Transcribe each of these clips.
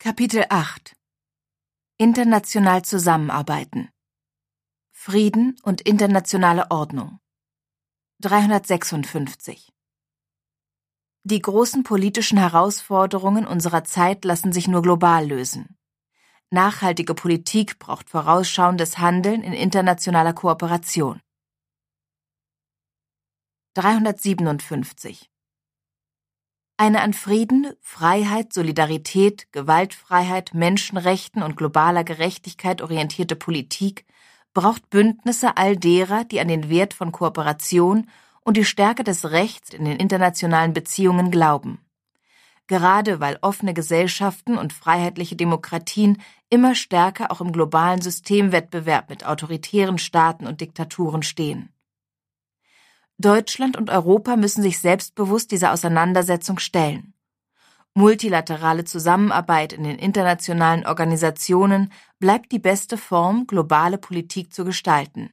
Kapitel 8 International zusammenarbeiten. Frieden und internationale Ordnung. 356 Die großen politischen Herausforderungen unserer Zeit lassen sich nur global lösen. Nachhaltige Politik braucht vorausschauendes Handeln in internationaler Kooperation. 357 eine an Frieden, Freiheit, Solidarität, Gewaltfreiheit, Menschenrechten und globaler Gerechtigkeit orientierte Politik braucht Bündnisse all derer, die an den Wert von Kooperation und die Stärke des Rechts in den internationalen Beziehungen glauben. Gerade weil offene Gesellschaften und freiheitliche Demokratien immer stärker auch im globalen Systemwettbewerb mit autoritären Staaten und Diktaturen stehen. Deutschland und Europa müssen sich selbstbewusst dieser Auseinandersetzung stellen. Multilaterale Zusammenarbeit in den internationalen Organisationen bleibt die beste Form, globale Politik zu gestalten.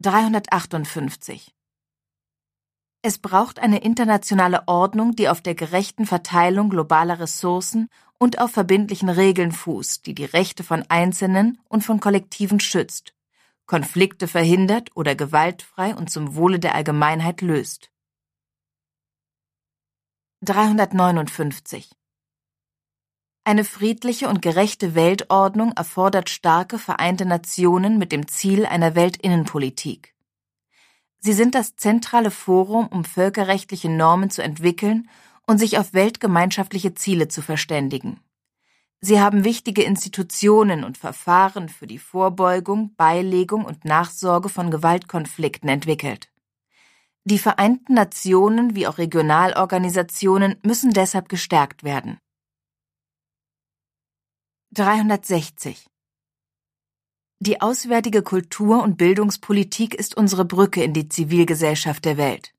358 Es braucht eine internationale Ordnung, die auf der gerechten Verteilung globaler Ressourcen und auf verbindlichen Regeln fußt, die die Rechte von Einzelnen und von Kollektiven schützt Konflikte verhindert oder gewaltfrei und zum Wohle der Allgemeinheit löst. 359 Eine friedliche und gerechte Weltordnung erfordert starke Vereinte Nationen mit dem Ziel einer Weltinnenpolitik. Sie sind das zentrale Forum, um völkerrechtliche Normen zu entwickeln und sich auf weltgemeinschaftliche Ziele zu verständigen. Sie haben wichtige Institutionen und Verfahren für die Vorbeugung, Beilegung und Nachsorge von Gewaltkonflikten entwickelt. Die Vereinten Nationen wie auch Regionalorganisationen müssen deshalb gestärkt werden. 360 Die auswärtige Kultur- und Bildungspolitik ist unsere Brücke in die Zivilgesellschaft der Welt.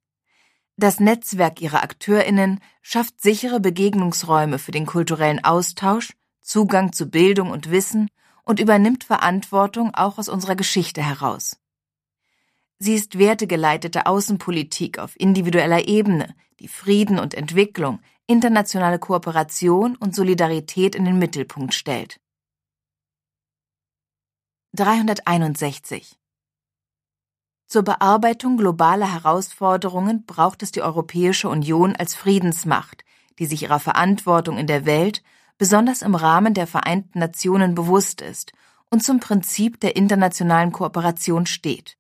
Das Netzwerk ihrer Akteurinnen schafft sichere Begegnungsräume für den kulturellen Austausch Zugang zu Bildung und Wissen und übernimmt Verantwortung auch aus unserer Geschichte heraus. Sie ist wertegeleitete Außenpolitik auf individueller Ebene, die Frieden und Entwicklung, internationale Kooperation und Solidarität in den Mittelpunkt stellt. 361 Zur Bearbeitung globaler Herausforderungen braucht es die Europäische Union als Friedensmacht, die sich ihrer Verantwortung in der Welt besonders im Rahmen der Vereinten Nationen bewusst ist und zum Prinzip der internationalen Kooperation steht.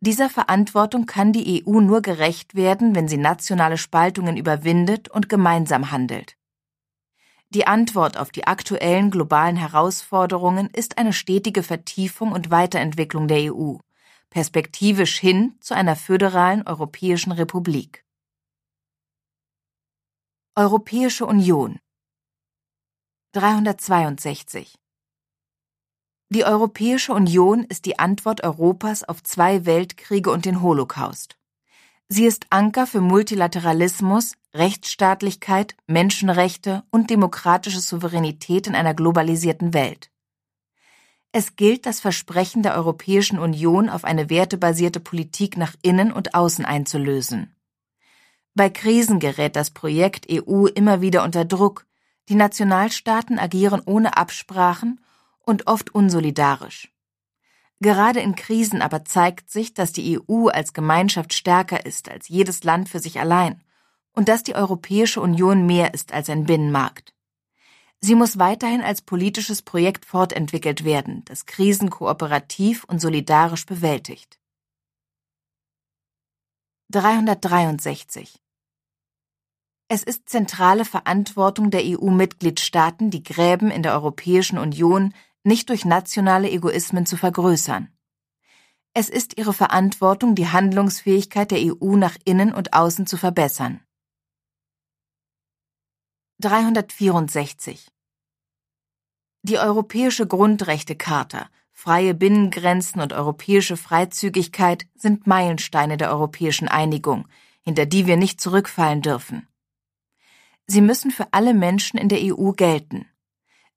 Dieser Verantwortung kann die EU nur gerecht werden, wenn sie nationale Spaltungen überwindet und gemeinsam handelt. Die Antwort auf die aktuellen globalen Herausforderungen ist eine stetige Vertiefung und Weiterentwicklung der EU, perspektivisch hin zu einer föderalen Europäischen Republik. Europäische Union 362 Die Europäische Union ist die Antwort Europas auf zwei Weltkriege und den Holocaust. Sie ist Anker für Multilateralismus, Rechtsstaatlichkeit, Menschenrechte und demokratische Souveränität in einer globalisierten Welt. Es gilt, das Versprechen der Europäischen Union auf eine wertebasierte Politik nach innen und außen einzulösen. Bei Krisen gerät das Projekt EU immer wieder unter Druck, die Nationalstaaten agieren ohne Absprachen und oft unsolidarisch. Gerade in Krisen aber zeigt sich, dass die EU als Gemeinschaft stärker ist als jedes Land für sich allein und dass die Europäische Union mehr ist als ein Binnenmarkt. Sie muss weiterhin als politisches Projekt fortentwickelt werden, das Krisen kooperativ und solidarisch bewältigt. 363 es ist zentrale Verantwortung der EU-Mitgliedstaaten, die Gräben in der Europäischen Union nicht durch nationale Egoismen zu vergrößern. Es ist ihre Verantwortung, die Handlungsfähigkeit der EU nach innen und außen zu verbessern. 364 Die Europäische Grundrechtecharta, freie Binnengrenzen und europäische Freizügigkeit sind Meilensteine der europäischen Einigung, hinter die wir nicht zurückfallen dürfen. Sie müssen für alle Menschen in der EU gelten.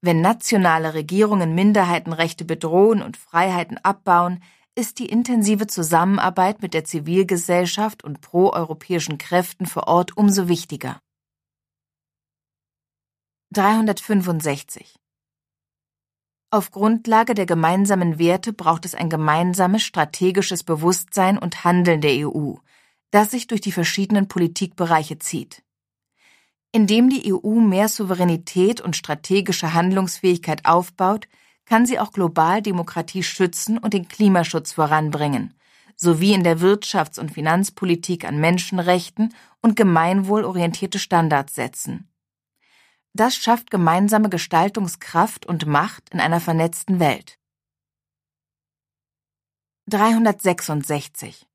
Wenn nationale Regierungen Minderheitenrechte bedrohen und Freiheiten abbauen, ist die intensive Zusammenarbeit mit der Zivilgesellschaft und proeuropäischen Kräften vor Ort umso wichtiger. 365 Auf Grundlage der gemeinsamen Werte braucht es ein gemeinsames strategisches Bewusstsein und Handeln der EU, das sich durch die verschiedenen Politikbereiche zieht. Indem die EU mehr Souveränität und strategische Handlungsfähigkeit aufbaut, kann sie auch global Demokratie schützen und den Klimaschutz voranbringen, sowie in der Wirtschafts- und Finanzpolitik an Menschenrechten und gemeinwohlorientierte Standards setzen. Das schafft gemeinsame Gestaltungskraft und Macht in einer vernetzten Welt. 366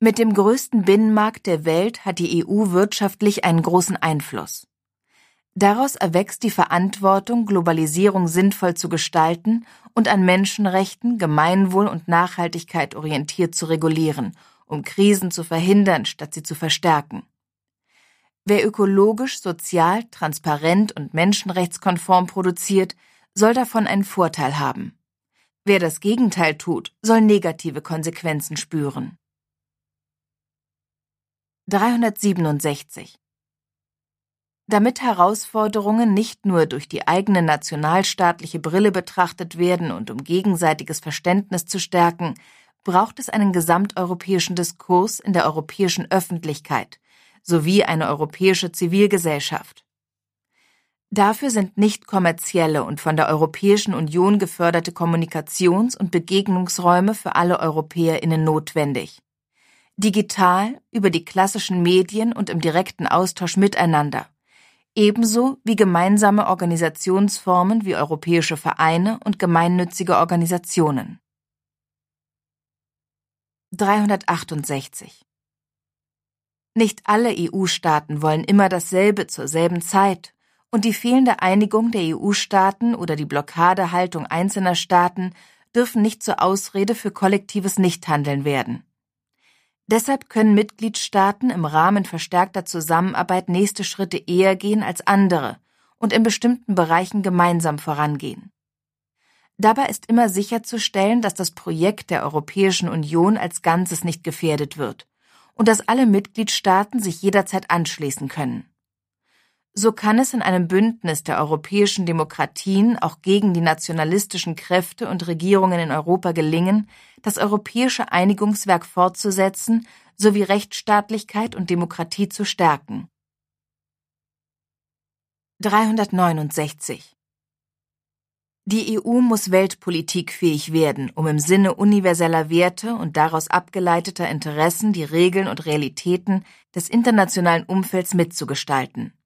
Mit dem größten Binnenmarkt der Welt hat die EU wirtschaftlich einen großen Einfluss. Daraus erwächst die Verantwortung, Globalisierung sinnvoll zu gestalten und an Menschenrechten, Gemeinwohl und Nachhaltigkeit orientiert zu regulieren, um Krisen zu verhindern, statt sie zu verstärken. Wer ökologisch, sozial, transparent und menschenrechtskonform produziert, soll davon einen Vorteil haben. Wer das Gegenteil tut, soll negative Konsequenzen spüren. 367 damit Herausforderungen nicht nur durch die eigene nationalstaatliche Brille betrachtet werden und um gegenseitiges Verständnis zu stärken, braucht es einen gesamteuropäischen Diskurs in der europäischen Öffentlichkeit sowie eine europäische Zivilgesellschaft. Dafür sind nicht kommerzielle und von der Europäischen Union geförderte Kommunikations- und Begegnungsräume für alle Europäerinnen notwendig. Digital, über die klassischen Medien und im direkten Austausch miteinander ebenso wie gemeinsame Organisationsformen wie europäische Vereine und gemeinnützige Organisationen. 368 Nicht alle EU-Staaten wollen immer dasselbe zur selben Zeit, und die fehlende Einigung der EU-Staaten oder die Blockadehaltung einzelner Staaten dürfen nicht zur Ausrede für kollektives Nichthandeln werden. Deshalb können Mitgliedstaaten im Rahmen verstärkter Zusammenarbeit nächste Schritte eher gehen als andere und in bestimmten Bereichen gemeinsam vorangehen. Dabei ist immer sicherzustellen, dass das Projekt der Europäischen Union als Ganzes nicht gefährdet wird und dass alle Mitgliedstaaten sich jederzeit anschließen können. So kann es in einem Bündnis der europäischen Demokratien auch gegen die nationalistischen Kräfte und Regierungen in Europa gelingen, das europäische Einigungswerk fortzusetzen sowie Rechtsstaatlichkeit und Demokratie zu stärken. 369 Die EU muss weltpolitikfähig werden, um im Sinne universeller Werte und daraus abgeleiteter Interessen die Regeln und Realitäten des internationalen Umfelds mitzugestalten.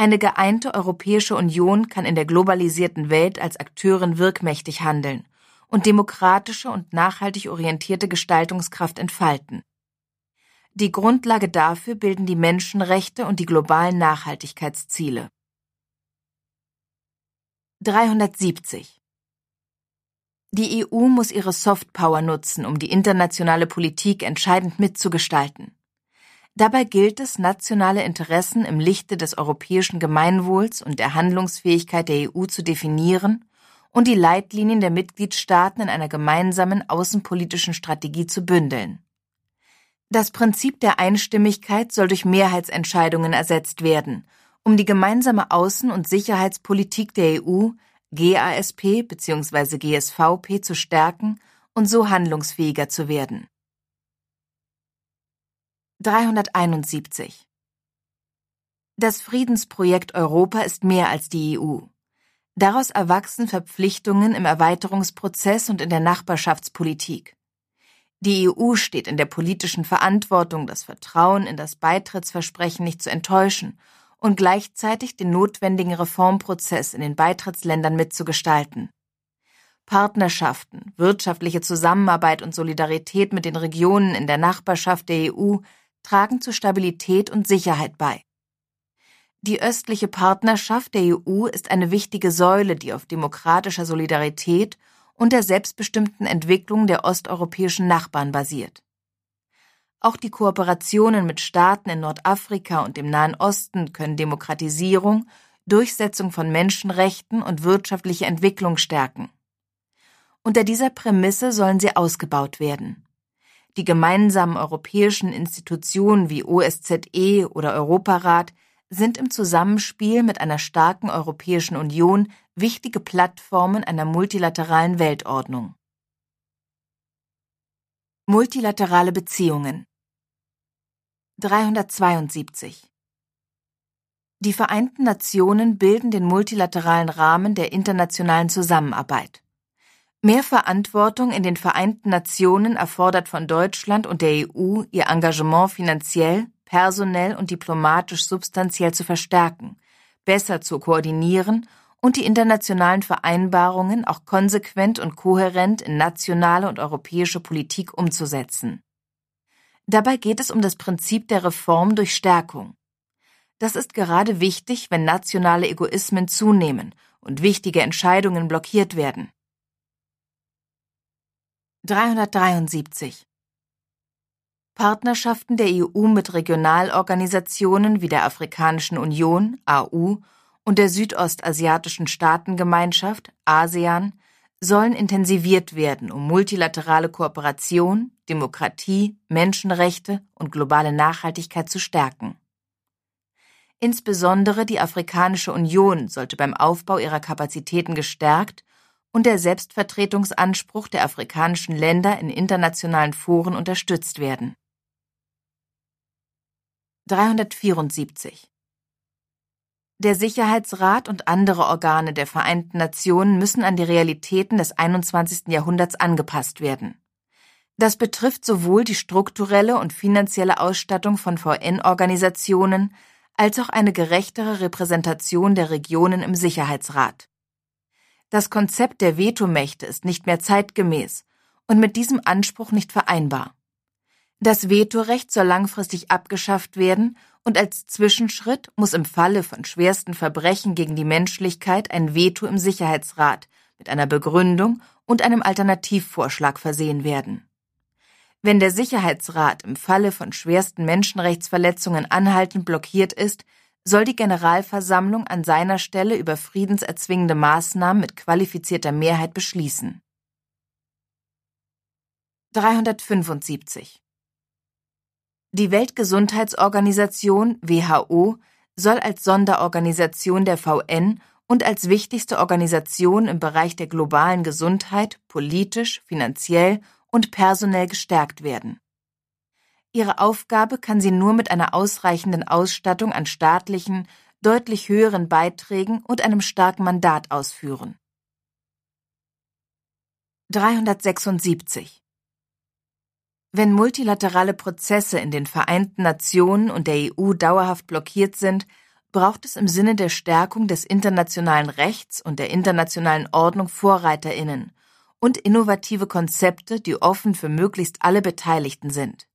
Eine geeinte Europäische Union kann in der globalisierten Welt als Akteurin wirkmächtig handeln und demokratische und nachhaltig orientierte Gestaltungskraft entfalten. Die Grundlage dafür bilden die Menschenrechte und die globalen Nachhaltigkeitsziele. 370 Die EU muss ihre Softpower nutzen, um die internationale Politik entscheidend mitzugestalten. Dabei gilt es, nationale Interessen im Lichte des europäischen Gemeinwohls und der Handlungsfähigkeit der EU zu definieren und die Leitlinien der Mitgliedstaaten in einer gemeinsamen außenpolitischen Strategie zu bündeln. Das Prinzip der Einstimmigkeit soll durch Mehrheitsentscheidungen ersetzt werden, um die gemeinsame Außen- und Sicherheitspolitik der EU GASP bzw. GSVP zu stärken und so handlungsfähiger zu werden. 371 Das Friedensprojekt Europa ist mehr als die EU. Daraus erwachsen Verpflichtungen im Erweiterungsprozess und in der Nachbarschaftspolitik. Die EU steht in der politischen Verantwortung, das Vertrauen in das Beitrittsversprechen nicht zu enttäuschen und gleichzeitig den notwendigen Reformprozess in den Beitrittsländern mitzugestalten. Partnerschaften, wirtschaftliche Zusammenarbeit und Solidarität mit den Regionen in der Nachbarschaft der EU tragen zu Stabilität und Sicherheit bei. Die östliche Partnerschaft der EU ist eine wichtige Säule, die auf demokratischer Solidarität und der selbstbestimmten Entwicklung der osteuropäischen Nachbarn basiert. Auch die Kooperationen mit Staaten in Nordafrika und dem Nahen Osten können Demokratisierung, Durchsetzung von Menschenrechten und wirtschaftliche Entwicklung stärken. Unter dieser Prämisse sollen sie ausgebaut werden. Die gemeinsamen europäischen Institutionen wie OSZE oder Europarat sind im Zusammenspiel mit einer starken Europäischen Union wichtige Plattformen einer multilateralen Weltordnung. Multilaterale Beziehungen 372 Die Vereinten Nationen bilden den multilateralen Rahmen der internationalen Zusammenarbeit. Mehr Verantwortung in den Vereinten Nationen erfordert von Deutschland und der EU, ihr Engagement finanziell, personell und diplomatisch substanziell zu verstärken, besser zu koordinieren und die internationalen Vereinbarungen auch konsequent und kohärent in nationale und europäische Politik umzusetzen. Dabei geht es um das Prinzip der Reform durch Stärkung. Das ist gerade wichtig, wenn nationale Egoismen zunehmen und wichtige Entscheidungen blockiert werden. 373 Partnerschaften der EU mit Regionalorganisationen wie der Afrikanischen Union AU und der Südostasiatischen Staatengemeinschaft ASEAN sollen intensiviert werden, um multilaterale Kooperation, Demokratie, Menschenrechte und globale Nachhaltigkeit zu stärken. Insbesondere die Afrikanische Union sollte beim Aufbau ihrer Kapazitäten gestärkt und der Selbstvertretungsanspruch der afrikanischen Länder in internationalen Foren unterstützt werden. 374 der Sicherheitsrat und andere Organe der Vereinten Nationen müssen an die Realitäten des 21. Jahrhunderts angepasst werden. Das betrifft sowohl die strukturelle und finanzielle Ausstattung von VN-Organisationen als auch eine gerechtere Repräsentation der Regionen im Sicherheitsrat. Das Konzept der Vetomächte ist nicht mehr zeitgemäß und mit diesem Anspruch nicht vereinbar. Das Vetorecht soll langfristig abgeschafft werden und als Zwischenschritt muss im Falle von schwersten Verbrechen gegen die Menschlichkeit ein Veto im Sicherheitsrat mit einer Begründung und einem Alternativvorschlag versehen werden. Wenn der Sicherheitsrat im Falle von schwersten Menschenrechtsverletzungen anhaltend blockiert ist, soll die Generalversammlung an seiner Stelle über friedenserzwingende Maßnahmen mit qualifizierter Mehrheit beschließen. 375 die Weltgesundheitsorganisation WHO soll als Sonderorganisation der VN und als wichtigste Organisation im Bereich der globalen Gesundheit politisch, finanziell und personell gestärkt werden. Ihre Aufgabe kann sie nur mit einer ausreichenden Ausstattung an staatlichen, deutlich höheren Beiträgen und einem starken Mandat ausführen. 376 wenn multilaterale Prozesse in den Vereinten Nationen und der EU dauerhaft blockiert sind, braucht es im Sinne der Stärkung des internationalen Rechts und der internationalen Ordnung Vorreiterinnen und innovative Konzepte, die offen für möglichst alle Beteiligten sind.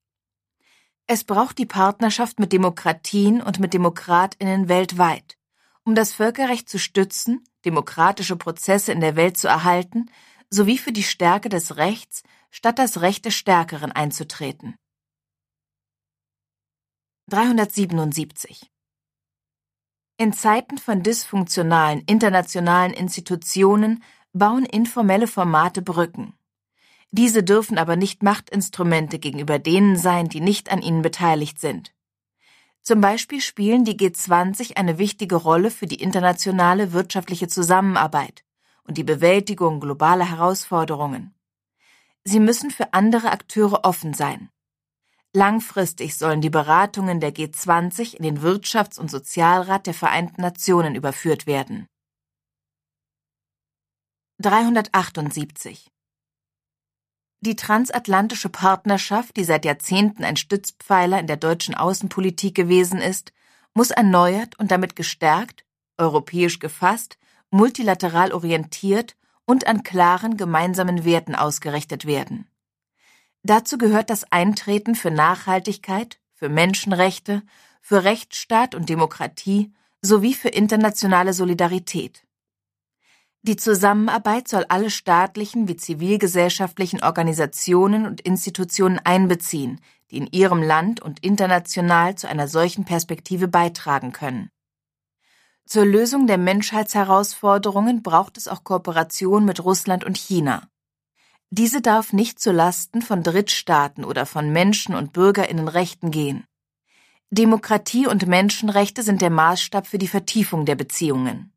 Es braucht die Partnerschaft mit Demokratien und mit Demokratinnen weltweit, um das Völkerrecht zu stützen, demokratische Prozesse in der Welt zu erhalten, sowie für die Stärke des Rechts statt das Recht des Stärkeren einzutreten. 377 In Zeiten von dysfunktionalen internationalen Institutionen bauen informelle Formate Brücken. Diese dürfen aber nicht Machtinstrumente gegenüber denen sein, die nicht an ihnen beteiligt sind. Zum Beispiel spielen die G20 eine wichtige Rolle für die internationale wirtschaftliche Zusammenarbeit und die Bewältigung globaler Herausforderungen. Sie müssen für andere Akteure offen sein. Langfristig sollen die Beratungen der G20 in den Wirtschafts- und Sozialrat der Vereinten Nationen überführt werden. 378 Die transatlantische Partnerschaft, die seit Jahrzehnten ein Stützpfeiler in der deutschen Außenpolitik gewesen ist, muss erneuert und damit gestärkt, europäisch gefasst, multilateral orientiert und an klaren gemeinsamen Werten ausgerichtet werden. Dazu gehört das Eintreten für Nachhaltigkeit, für Menschenrechte, für Rechtsstaat und Demokratie sowie für internationale Solidarität. Die Zusammenarbeit soll alle staatlichen wie zivilgesellschaftlichen Organisationen und Institutionen einbeziehen, die in ihrem Land und international zu einer solchen Perspektive beitragen können. Zur Lösung der Menschheitsherausforderungen braucht es auch Kooperation mit Russland und China. Diese darf nicht zu Lasten von Drittstaaten oder von Menschen- und Bürgerinnenrechten gehen. Demokratie und Menschenrechte sind der Maßstab für die Vertiefung der Beziehungen.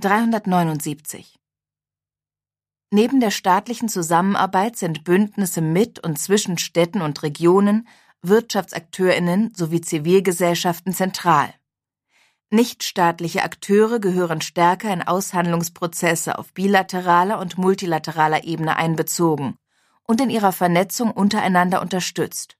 379 Neben der staatlichen Zusammenarbeit sind Bündnisse mit und zwischen Städten und Regionen, Wirtschaftsakteurinnen sowie Zivilgesellschaften zentral. Nichtstaatliche Akteure gehören stärker in Aushandlungsprozesse auf bilateraler und multilateraler Ebene einbezogen und in ihrer Vernetzung untereinander unterstützt.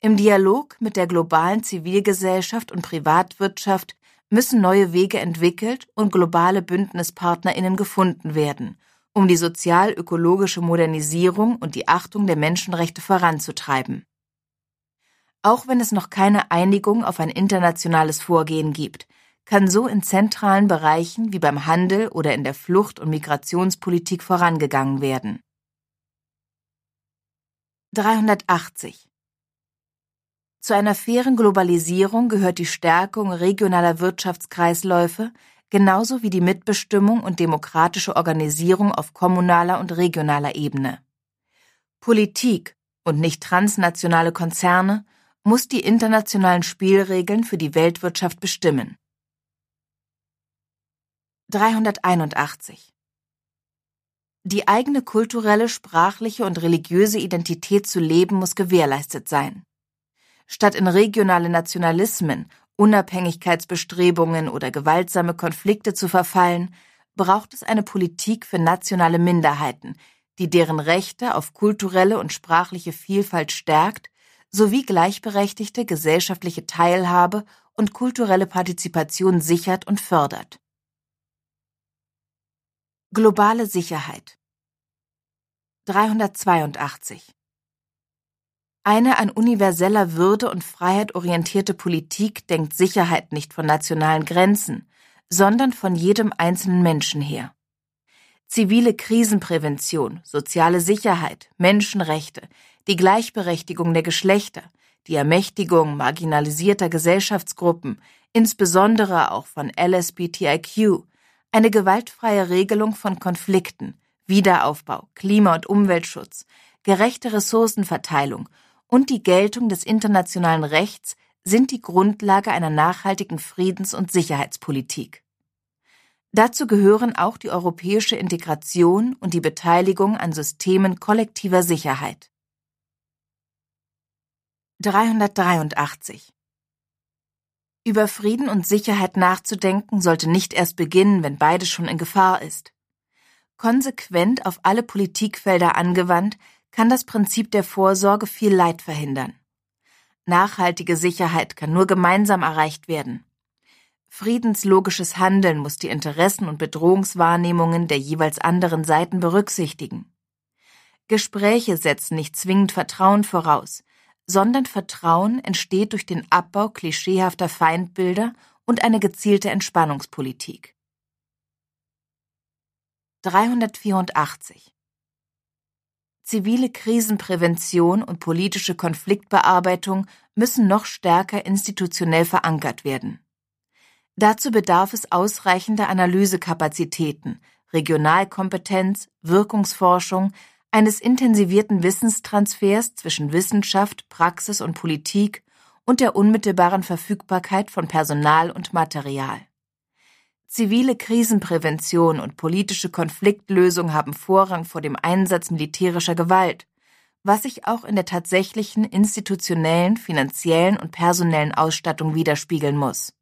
Im Dialog mit der globalen Zivilgesellschaft und Privatwirtschaft müssen neue Wege entwickelt und globale Bündnispartnerinnen gefunden werden, um die sozial-ökologische Modernisierung und die Achtung der Menschenrechte voranzutreiben. Auch wenn es noch keine Einigung auf ein internationales Vorgehen gibt, kann so in zentralen Bereichen wie beim Handel oder in der Flucht- und Migrationspolitik vorangegangen werden. 380 Zu einer fairen Globalisierung gehört die Stärkung regionaler Wirtschaftskreisläufe genauso wie die Mitbestimmung und demokratische Organisierung auf kommunaler und regionaler Ebene. Politik und nicht transnationale Konzerne muss die internationalen Spielregeln für die Weltwirtschaft bestimmen. 381 Die eigene kulturelle, sprachliche und religiöse Identität zu leben muss gewährleistet sein. Statt in regionale Nationalismen Unabhängigkeitsbestrebungen oder gewaltsame Konflikte zu verfallen, braucht es eine Politik für nationale Minderheiten, die deren Rechte auf kulturelle und sprachliche Vielfalt stärkt, sowie gleichberechtigte gesellschaftliche Teilhabe und kulturelle Partizipation sichert und fördert. Globale Sicherheit 382 eine an universeller Würde und Freiheit orientierte Politik denkt Sicherheit nicht von nationalen Grenzen, sondern von jedem einzelnen Menschen her. Zivile Krisenprävention, soziale Sicherheit, Menschenrechte, die Gleichberechtigung der Geschlechter, die Ermächtigung marginalisierter Gesellschaftsgruppen, insbesondere auch von LSBTIQ, eine gewaltfreie Regelung von Konflikten, Wiederaufbau, Klima- und Umweltschutz, gerechte Ressourcenverteilung und die Geltung des internationalen Rechts sind die Grundlage einer nachhaltigen Friedens- und Sicherheitspolitik. Dazu gehören auch die europäische Integration und die Beteiligung an Systemen kollektiver Sicherheit. 383 Über Frieden und Sicherheit nachzudenken sollte nicht erst beginnen, wenn beides schon in Gefahr ist. Konsequent auf alle Politikfelder angewandt, kann das Prinzip der Vorsorge viel Leid verhindern. Nachhaltige Sicherheit kann nur gemeinsam erreicht werden. Friedenslogisches Handeln muss die Interessen und Bedrohungswahrnehmungen der jeweils anderen Seiten berücksichtigen. Gespräche setzen nicht zwingend Vertrauen voraus, sondern Vertrauen entsteht durch den Abbau klischeehafter Feindbilder und eine gezielte Entspannungspolitik. 384 Zivile Krisenprävention und politische Konfliktbearbeitung müssen noch stärker institutionell verankert werden. Dazu bedarf es ausreichender Analysekapazitäten, Regionalkompetenz, Wirkungsforschung, eines intensivierten Wissenstransfers zwischen Wissenschaft, Praxis und Politik und der unmittelbaren Verfügbarkeit von Personal und Material. Zivile Krisenprävention und politische Konfliktlösung haben Vorrang vor dem Einsatz militärischer Gewalt, was sich auch in der tatsächlichen institutionellen, finanziellen und personellen Ausstattung widerspiegeln muss.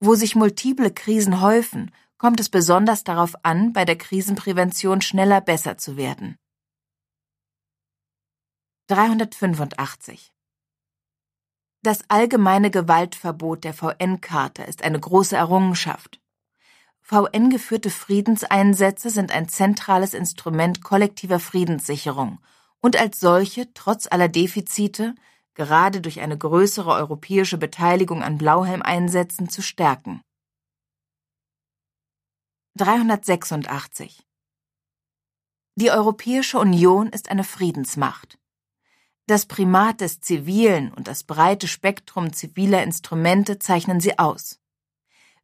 Wo sich multiple Krisen häufen, kommt es besonders darauf an, bei der Krisenprävention schneller besser zu werden. 385 das allgemeine Gewaltverbot der VN-Charta ist eine große Errungenschaft. VN-geführte Friedenseinsätze sind ein zentrales Instrument kollektiver Friedenssicherung und als solche, trotz aller Defizite, gerade durch eine größere europäische Beteiligung an Blauhelmeinsätzen zu stärken. 386 Die Europäische Union ist eine Friedensmacht. Das Primat des Zivilen und das breite Spektrum ziviler Instrumente zeichnen sie aus.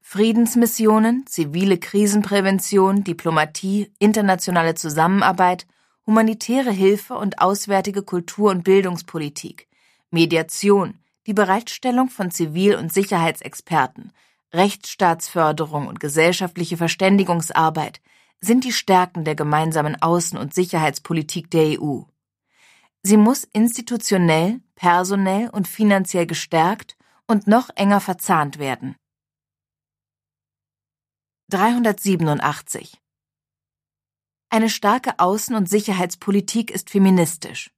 Friedensmissionen, zivile Krisenprävention, Diplomatie, internationale Zusammenarbeit, humanitäre Hilfe und auswärtige Kultur- und Bildungspolitik, Mediation, die Bereitstellung von Zivil- und Sicherheitsexperten, Rechtsstaatsförderung und gesellschaftliche Verständigungsarbeit sind die Stärken der gemeinsamen Außen- und Sicherheitspolitik der EU. Sie muss institutionell, personell und finanziell gestärkt und noch enger verzahnt werden. 387 Eine starke Außen- und Sicherheitspolitik ist feministisch.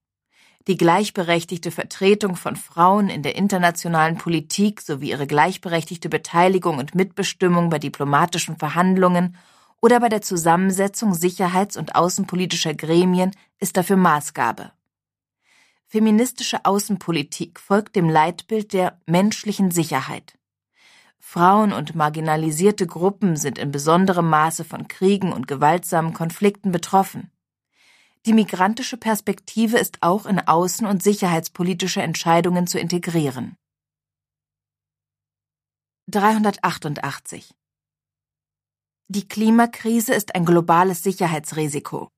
Die gleichberechtigte Vertretung von Frauen in der internationalen Politik sowie ihre gleichberechtigte Beteiligung und Mitbestimmung bei diplomatischen Verhandlungen oder bei der Zusammensetzung sicherheits- und außenpolitischer Gremien ist dafür Maßgabe. Feministische Außenpolitik folgt dem Leitbild der menschlichen Sicherheit. Frauen und marginalisierte Gruppen sind in besonderem Maße von Kriegen und gewaltsamen Konflikten betroffen. Die migrantische Perspektive ist auch in außen- und sicherheitspolitische Entscheidungen zu integrieren. 388 Die Klimakrise ist ein globales Sicherheitsrisiko.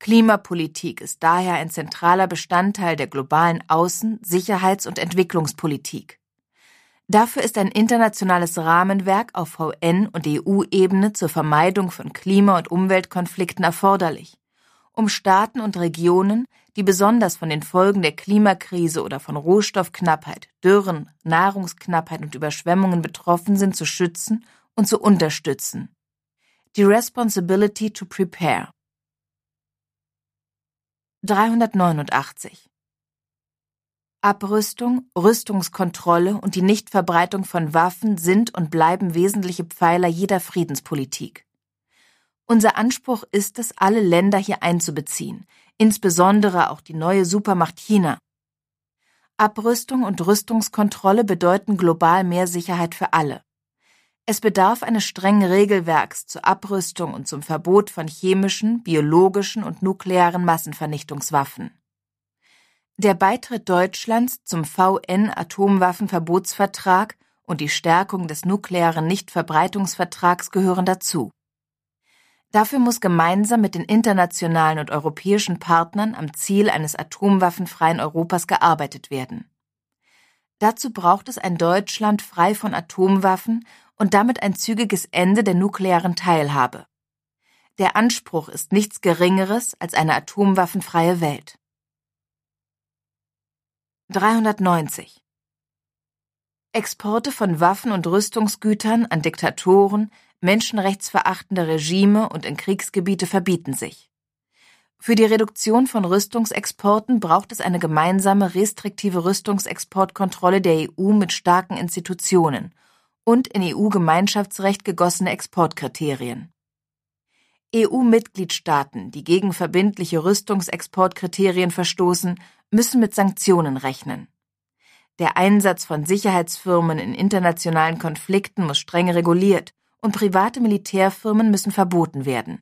Klimapolitik ist daher ein zentraler Bestandteil der globalen Außen-, Sicherheits- und Entwicklungspolitik. Dafür ist ein internationales Rahmenwerk auf VN- und EU-Ebene zur Vermeidung von Klima- und Umweltkonflikten erforderlich, um Staaten und Regionen, die besonders von den Folgen der Klimakrise oder von Rohstoffknappheit, Dürren, Nahrungsknappheit und Überschwemmungen betroffen sind, zu schützen und zu unterstützen. Die Responsibility to Prepare 389 Abrüstung, Rüstungskontrolle und die Nichtverbreitung von Waffen sind und bleiben wesentliche Pfeiler jeder Friedenspolitik. Unser Anspruch ist es, alle Länder hier einzubeziehen, insbesondere auch die neue Supermacht China. Abrüstung und Rüstungskontrolle bedeuten global mehr Sicherheit für alle. Es bedarf eines strengen Regelwerks zur Abrüstung und zum Verbot von chemischen, biologischen und nuklearen Massenvernichtungswaffen. Der Beitritt Deutschlands zum VN-Atomwaffenverbotsvertrag und die Stärkung des nuklearen Nichtverbreitungsvertrags gehören dazu. Dafür muss gemeinsam mit den internationalen und europäischen Partnern am Ziel eines atomwaffenfreien Europas gearbeitet werden. Dazu braucht es ein Deutschland frei von Atomwaffen und damit ein zügiges Ende der nuklearen Teilhabe. Der Anspruch ist nichts Geringeres als eine atomwaffenfreie Welt. 390 Exporte von Waffen und Rüstungsgütern an Diktatoren, menschenrechtsverachtende Regime und in Kriegsgebiete verbieten sich. Für die Reduktion von Rüstungsexporten braucht es eine gemeinsame restriktive Rüstungsexportkontrolle der EU mit starken Institutionen und in EU-Gemeinschaftsrecht gegossene Exportkriterien. EU-Mitgliedstaaten, die gegen verbindliche Rüstungsexportkriterien verstoßen, müssen mit Sanktionen rechnen. Der Einsatz von Sicherheitsfirmen in internationalen Konflikten muss streng reguliert und private Militärfirmen müssen verboten werden.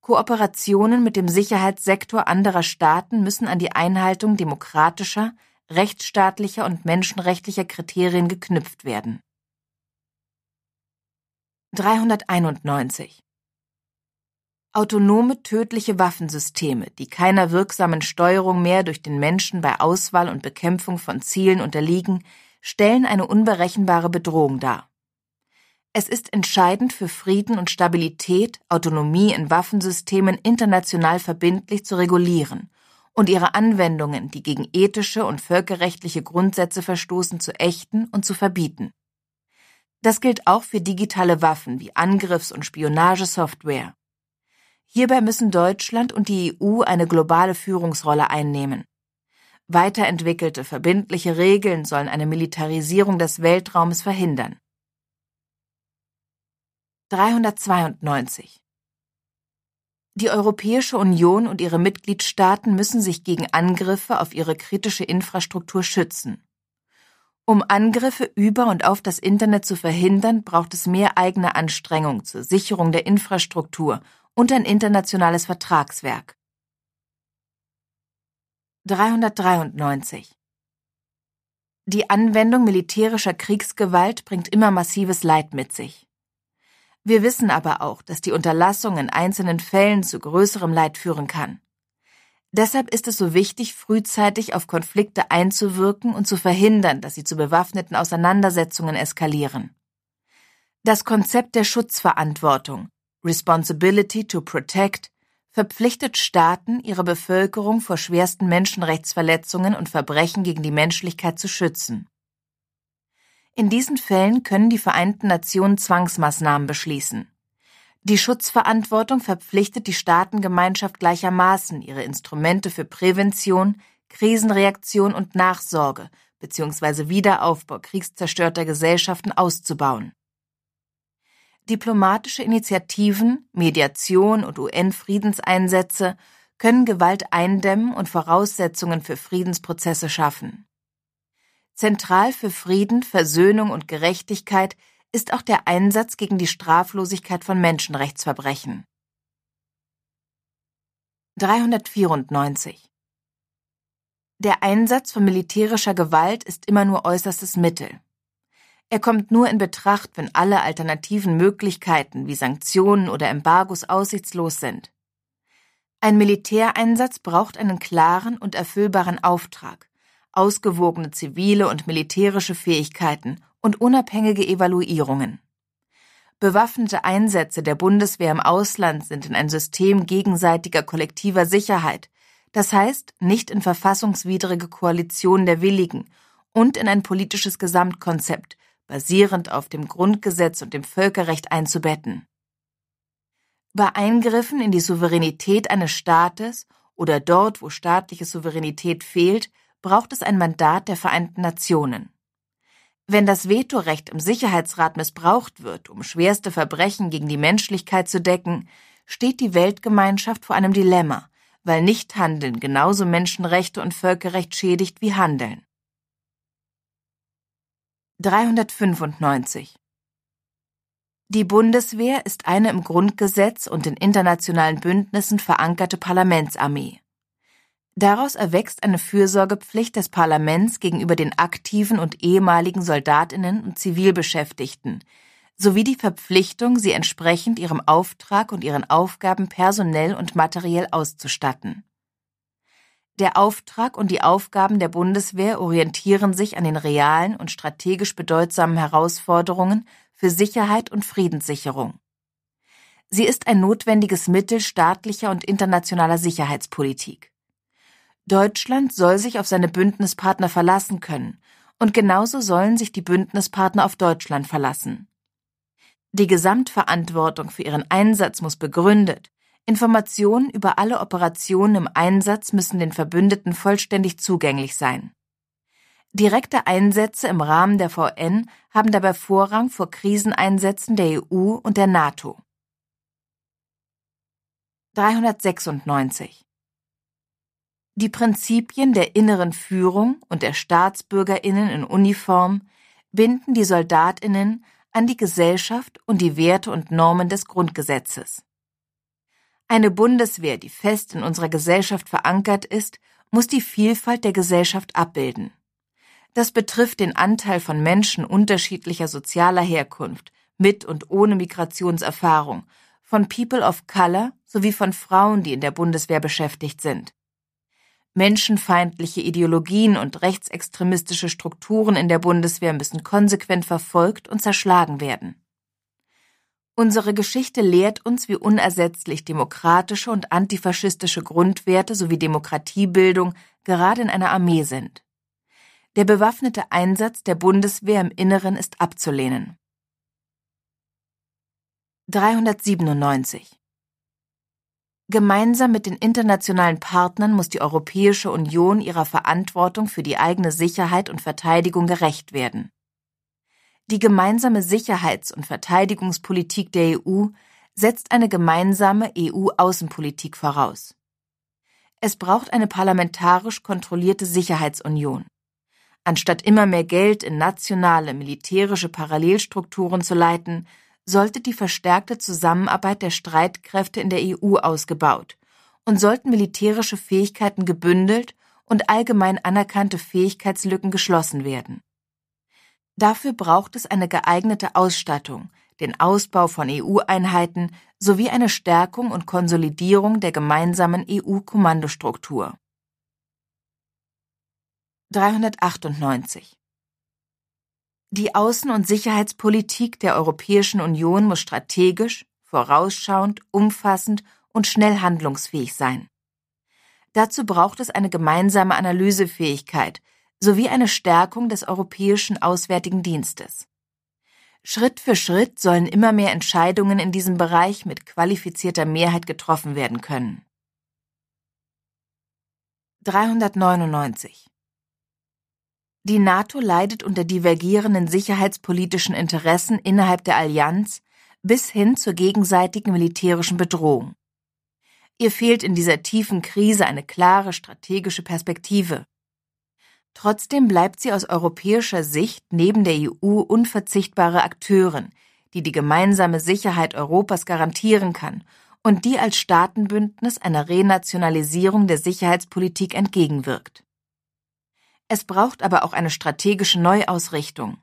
Kooperationen mit dem Sicherheitssektor anderer Staaten müssen an die Einhaltung demokratischer, rechtsstaatlicher und menschenrechtlicher Kriterien geknüpft werden. 391 Autonome tödliche Waffensysteme, die keiner wirksamen Steuerung mehr durch den Menschen bei Auswahl und Bekämpfung von Zielen unterliegen, stellen eine unberechenbare Bedrohung dar. Es ist entscheidend für Frieden und Stabilität, Autonomie in Waffensystemen international verbindlich zu regulieren und ihre Anwendungen, die gegen ethische und völkerrechtliche Grundsätze verstoßen, zu ächten und zu verbieten. Das gilt auch für digitale Waffen wie Angriffs- und Spionagesoftware. Hierbei müssen Deutschland und die EU eine globale Führungsrolle einnehmen. Weiterentwickelte verbindliche Regeln sollen eine Militarisierung des Weltraums verhindern. 392 Die Europäische Union und ihre Mitgliedstaaten müssen sich gegen Angriffe auf ihre kritische Infrastruktur schützen. Um Angriffe über und auf das Internet zu verhindern, braucht es mehr eigene Anstrengung zur Sicherung der Infrastruktur und ein internationales Vertragswerk. 393 Die Anwendung militärischer Kriegsgewalt bringt immer massives Leid mit sich. Wir wissen aber auch, dass die Unterlassung in einzelnen Fällen zu größerem Leid führen kann. Deshalb ist es so wichtig, frühzeitig auf Konflikte einzuwirken und zu verhindern, dass sie zu bewaffneten Auseinandersetzungen eskalieren. Das Konzept der Schutzverantwortung Responsibility to Protect verpflichtet Staaten, ihre Bevölkerung vor schwersten Menschenrechtsverletzungen und Verbrechen gegen die Menschlichkeit zu schützen. In diesen Fällen können die Vereinten Nationen Zwangsmaßnahmen beschließen. Die Schutzverantwortung verpflichtet die Staatengemeinschaft gleichermaßen, ihre Instrumente für Prävention, Krisenreaktion und Nachsorge bzw. Wiederaufbau kriegszerstörter Gesellschaften auszubauen. Diplomatische Initiativen, Mediation und UN-Friedenseinsätze können Gewalt eindämmen und Voraussetzungen für Friedensprozesse schaffen. Zentral für Frieden, Versöhnung und Gerechtigkeit ist auch der Einsatz gegen die Straflosigkeit von Menschenrechtsverbrechen. 394 Der Einsatz von militärischer Gewalt ist immer nur äußerstes Mittel. Er kommt nur in Betracht, wenn alle alternativen Möglichkeiten wie Sanktionen oder Embargos aussichtslos sind. Ein Militäreinsatz braucht einen klaren und erfüllbaren Auftrag, ausgewogene zivile und militärische Fähigkeiten und unabhängige Evaluierungen. Bewaffnete Einsätze der Bundeswehr im Ausland sind in ein System gegenseitiger kollektiver Sicherheit, das heißt nicht in verfassungswidrige Koalitionen der Willigen und in ein politisches Gesamtkonzept, basierend auf dem Grundgesetz und dem Völkerrecht einzubetten. Bei Eingriffen in die Souveränität eines Staates oder dort, wo staatliche Souveränität fehlt, braucht es ein Mandat der Vereinten Nationen. Wenn das Vetorecht im Sicherheitsrat missbraucht wird, um schwerste Verbrechen gegen die Menschlichkeit zu decken, steht die Weltgemeinschaft vor einem Dilemma, weil Nichthandeln genauso Menschenrechte und Völkerrecht schädigt wie Handeln. 395 Die Bundeswehr ist eine im Grundgesetz und in internationalen Bündnissen verankerte Parlamentsarmee. Daraus erwächst eine Fürsorgepflicht des Parlaments gegenüber den aktiven und ehemaligen Soldatinnen und Zivilbeschäftigten sowie die Verpflichtung, sie entsprechend ihrem Auftrag und ihren Aufgaben personell und materiell auszustatten. Der Auftrag und die Aufgaben der Bundeswehr orientieren sich an den realen und strategisch bedeutsamen Herausforderungen für Sicherheit und Friedenssicherung. Sie ist ein notwendiges Mittel staatlicher und internationaler Sicherheitspolitik. Deutschland soll sich auf seine Bündnispartner verlassen können, und genauso sollen sich die Bündnispartner auf Deutschland verlassen. Die Gesamtverantwortung für ihren Einsatz muss begründet, Informationen über alle Operationen im Einsatz müssen den Verbündeten vollständig zugänglich sein. Direkte Einsätze im Rahmen der VN haben dabei Vorrang vor Kriseneinsätzen der EU und der NATO. 396 die Prinzipien der inneren Führung und der Staatsbürgerinnen in Uniform binden die Soldatinnen an die Gesellschaft und die Werte und Normen des Grundgesetzes. Eine Bundeswehr, die fest in unserer Gesellschaft verankert ist, muss die Vielfalt der Gesellschaft abbilden. Das betrifft den Anteil von Menschen unterschiedlicher sozialer Herkunft, mit und ohne Migrationserfahrung, von People of Color sowie von Frauen, die in der Bundeswehr beschäftigt sind. Menschenfeindliche Ideologien und rechtsextremistische Strukturen in der Bundeswehr müssen konsequent verfolgt und zerschlagen werden. Unsere Geschichte lehrt uns, wie unersetzlich demokratische und antifaschistische Grundwerte sowie Demokratiebildung gerade in einer Armee sind. Der bewaffnete Einsatz der Bundeswehr im Inneren ist abzulehnen. 397 Gemeinsam mit den internationalen Partnern muss die Europäische Union ihrer Verantwortung für die eigene Sicherheit und Verteidigung gerecht werden. Die gemeinsame Sicherheits- und Verteidigungspolitik der EU setzt eine gemeinsame EU-Außenpolitik voraus. Es braucht eine parlamentarisch kontrollierte Sicherheitsunion. Anstatt immer mehr Geld in nationale militärische Parallelstrukturen zu leiten, sollte die verstärkte Zusammenarbeit der Streitkräfte in der EU ausgebaut und sollten militärische Fähigkeiten gebündelt und allgemein anerkannte Fähigkeitslücken geschlossen werden. Dafür braucht es eine geeignete Ausstattung, den Ausbau von EU-Einheiten sowie eine Stärkung und Konsolidierung der gemeinsamen EU-Kommandostruktur. 398 Die Außen- und Sicherheitspolitik der Europäischen Union muss strategisch, vorausschauend, umfassend und schnell handlungsfähig sein. Dazu braucht es eine gemeinsame Analysefähigkeit sowie eine Stärkung des Europäischen Auswärtigen Dienstes. Schritt für Schritt sollen immer mehr Entscheidungen in diesem Bereich mit qualifizierter Mehrheit getroffen werden können. 399 Die NATO leidet unter divergierenden sicherheitspolitischen Interessen innerhalb der Allianz bis hin zur gegenseitigen militärischen Bedrohung. Ihr fehlt in dieser tiefen Krise eine klare strategische Perspektive. Trotzdem bleibt sie aus europäischer Sicht neben der EU unverzichtbare Akteurin, die die gemeinsame Sicherheit Europas garantieren kann und die als Staatenbündnis einer Renationalisierung der Sicherheitspolitik entgegenwirkt. Es braucht aber auch eine strategische Neuausrichtung.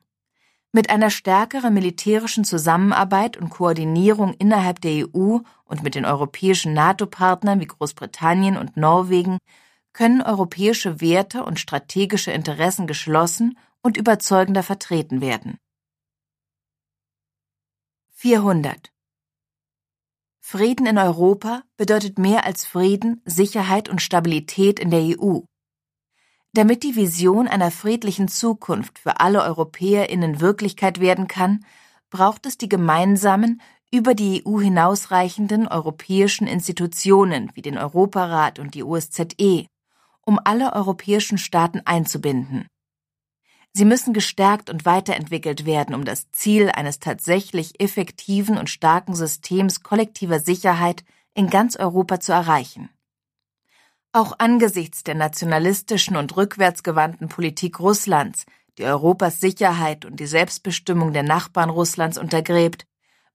Mit einer stärkeren militärischen Zusammenarbeit und Koordinierung innerhalb der EU und mit den europäischen NATO-Partnern wie Großbritannien und Norwegen können europäische Werte und strategische Interessen geschlossen und überzeugender vertreten werden. 400 Frieden in Europa bedeutet mehr als Frieden, Sicherheit und Stabilität in der EU. Damit die Vision einer friedlichen Zukunft für alle Europäerinnen Wirklichkeit werden kann, braucht es die gemeinsamen, über die EU hinausreichenden europäischen Institutionen wie den Europarat und die OSZE, um alle europäischen Staaten einzubinden. Sie müssen gestärkt und weiterentwickelt werden, um das Ziel eines tatsächlich effektiven und starken Systems kollektiver Sicherheit in ganz Europa zu erreichen. Auch angesichts der nationalistischen und rückwärtsgewandten Politik Russlands, die Europas Sicherheit und die Selbstbestimmung der Nachbarn Russlands untergräbt,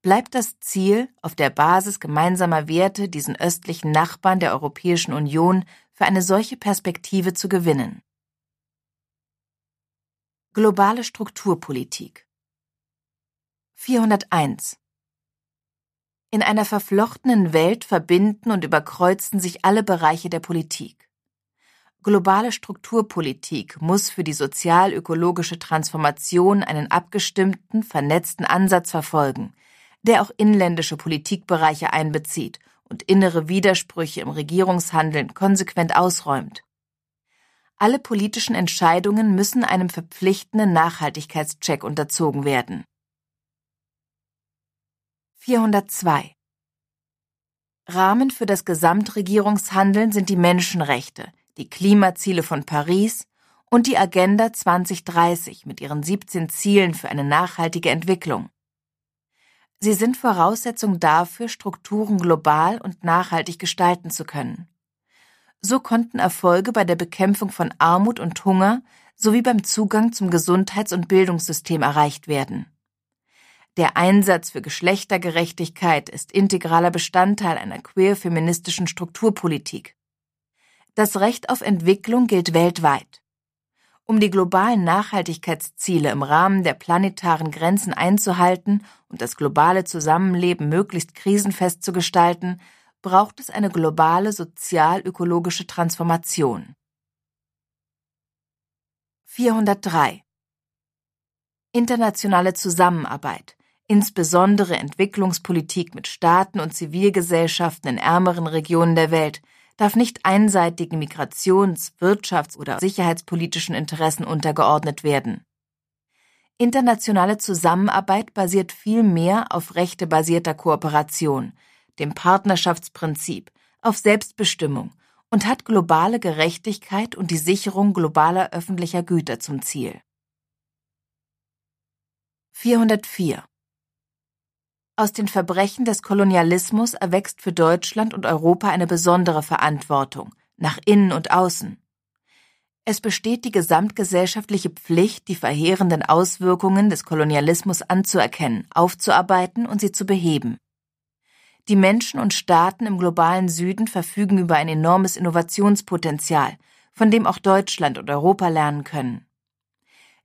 bleibt das Ziel, auf der Basis gemeinsamer Werte diesen östlichen Nachbarn der Europäischen Union für eine solche Perspektive zu gewinnen. Globale Strukturpolitik 401 In einer verflochtenen Welt verbinden und überkreuzen sich alle Bereiche der Politik. Globale Strukturpolitik muss für die sozial-ökologische Transformation einen abgestimmten, vernetzten Ansatz verfolgen, der auch inländische Politikbereiche einbezieht und innere Widersprüche im Regierungshandeln konsequent ausräumt. Alle politischen Entscheidungen müssen einem verpflichtenden Nachhaltigkeitscheck unterzogen werden. 402 Rahmen für das Gesamtregierungshandeln sind die Menschenrechte, die Klimaziele von Paris und die Agenda 2030 mit ihren 17 Zielen für eine nachhaltige Entwicklung. Sie sind Voraussetzung dafür, Strukturen global und nachhaltig gestalten zu können. So konnten Erfolge bei der Bekämpfung von Armut und Hunger sowie beim Zugang zum Gesundheits- und Bildungssystem erreicht werden. Der Einsatz für Geschlechtergerechtigkeit ist integraler Bestandteil einer queer-feministischen Strukturpolitik. Das Recht auf Entwicklung gilt weltweit. Um die globalen Nachhaltigkeitsziele im Rahmen der planetaren Grenzen einzuhalten und das globale Zusammenleben möglichst krisenfest zu gestalten, braucht es eine globale sozial-ökologische Transformation. 403 Internationale Zusammenarbeit, insbesondere Entwicklungspolitik mit Staaten und Zivilgesellschaften in ärmeren Regionen der Welt, darf nicht einseitigen Migrations-, Wirtschafts- oder sicherheitspolitischen Interessen untergeordnet werden. Internationale Zusammenarbeit basiert vielmehr auf rechtebasierter Kooperation, dem Partnerschaftsprinzip, auf Selbstbestimmung und hat globale Gerechtigkeit und die Sicherung globaler öffentlicher Güter zum Ziel. 404 aus den Verbrechen des Kolonialismus erwächst für Deutschland und Europa eine besondere Verantwortung, nach innen und außen. Es besteht die gesamtgesellschaftliche Pflicht, die verheerenden Auswirkungen des Kolonialismus anzuerkennen, aufzuarbeiten und sie zu beheben. Die Menschen und Staaten im globalen Süden verfügen über ein enormes Innovationspotenzial, von dem auch Deutschland und Europa lernen können.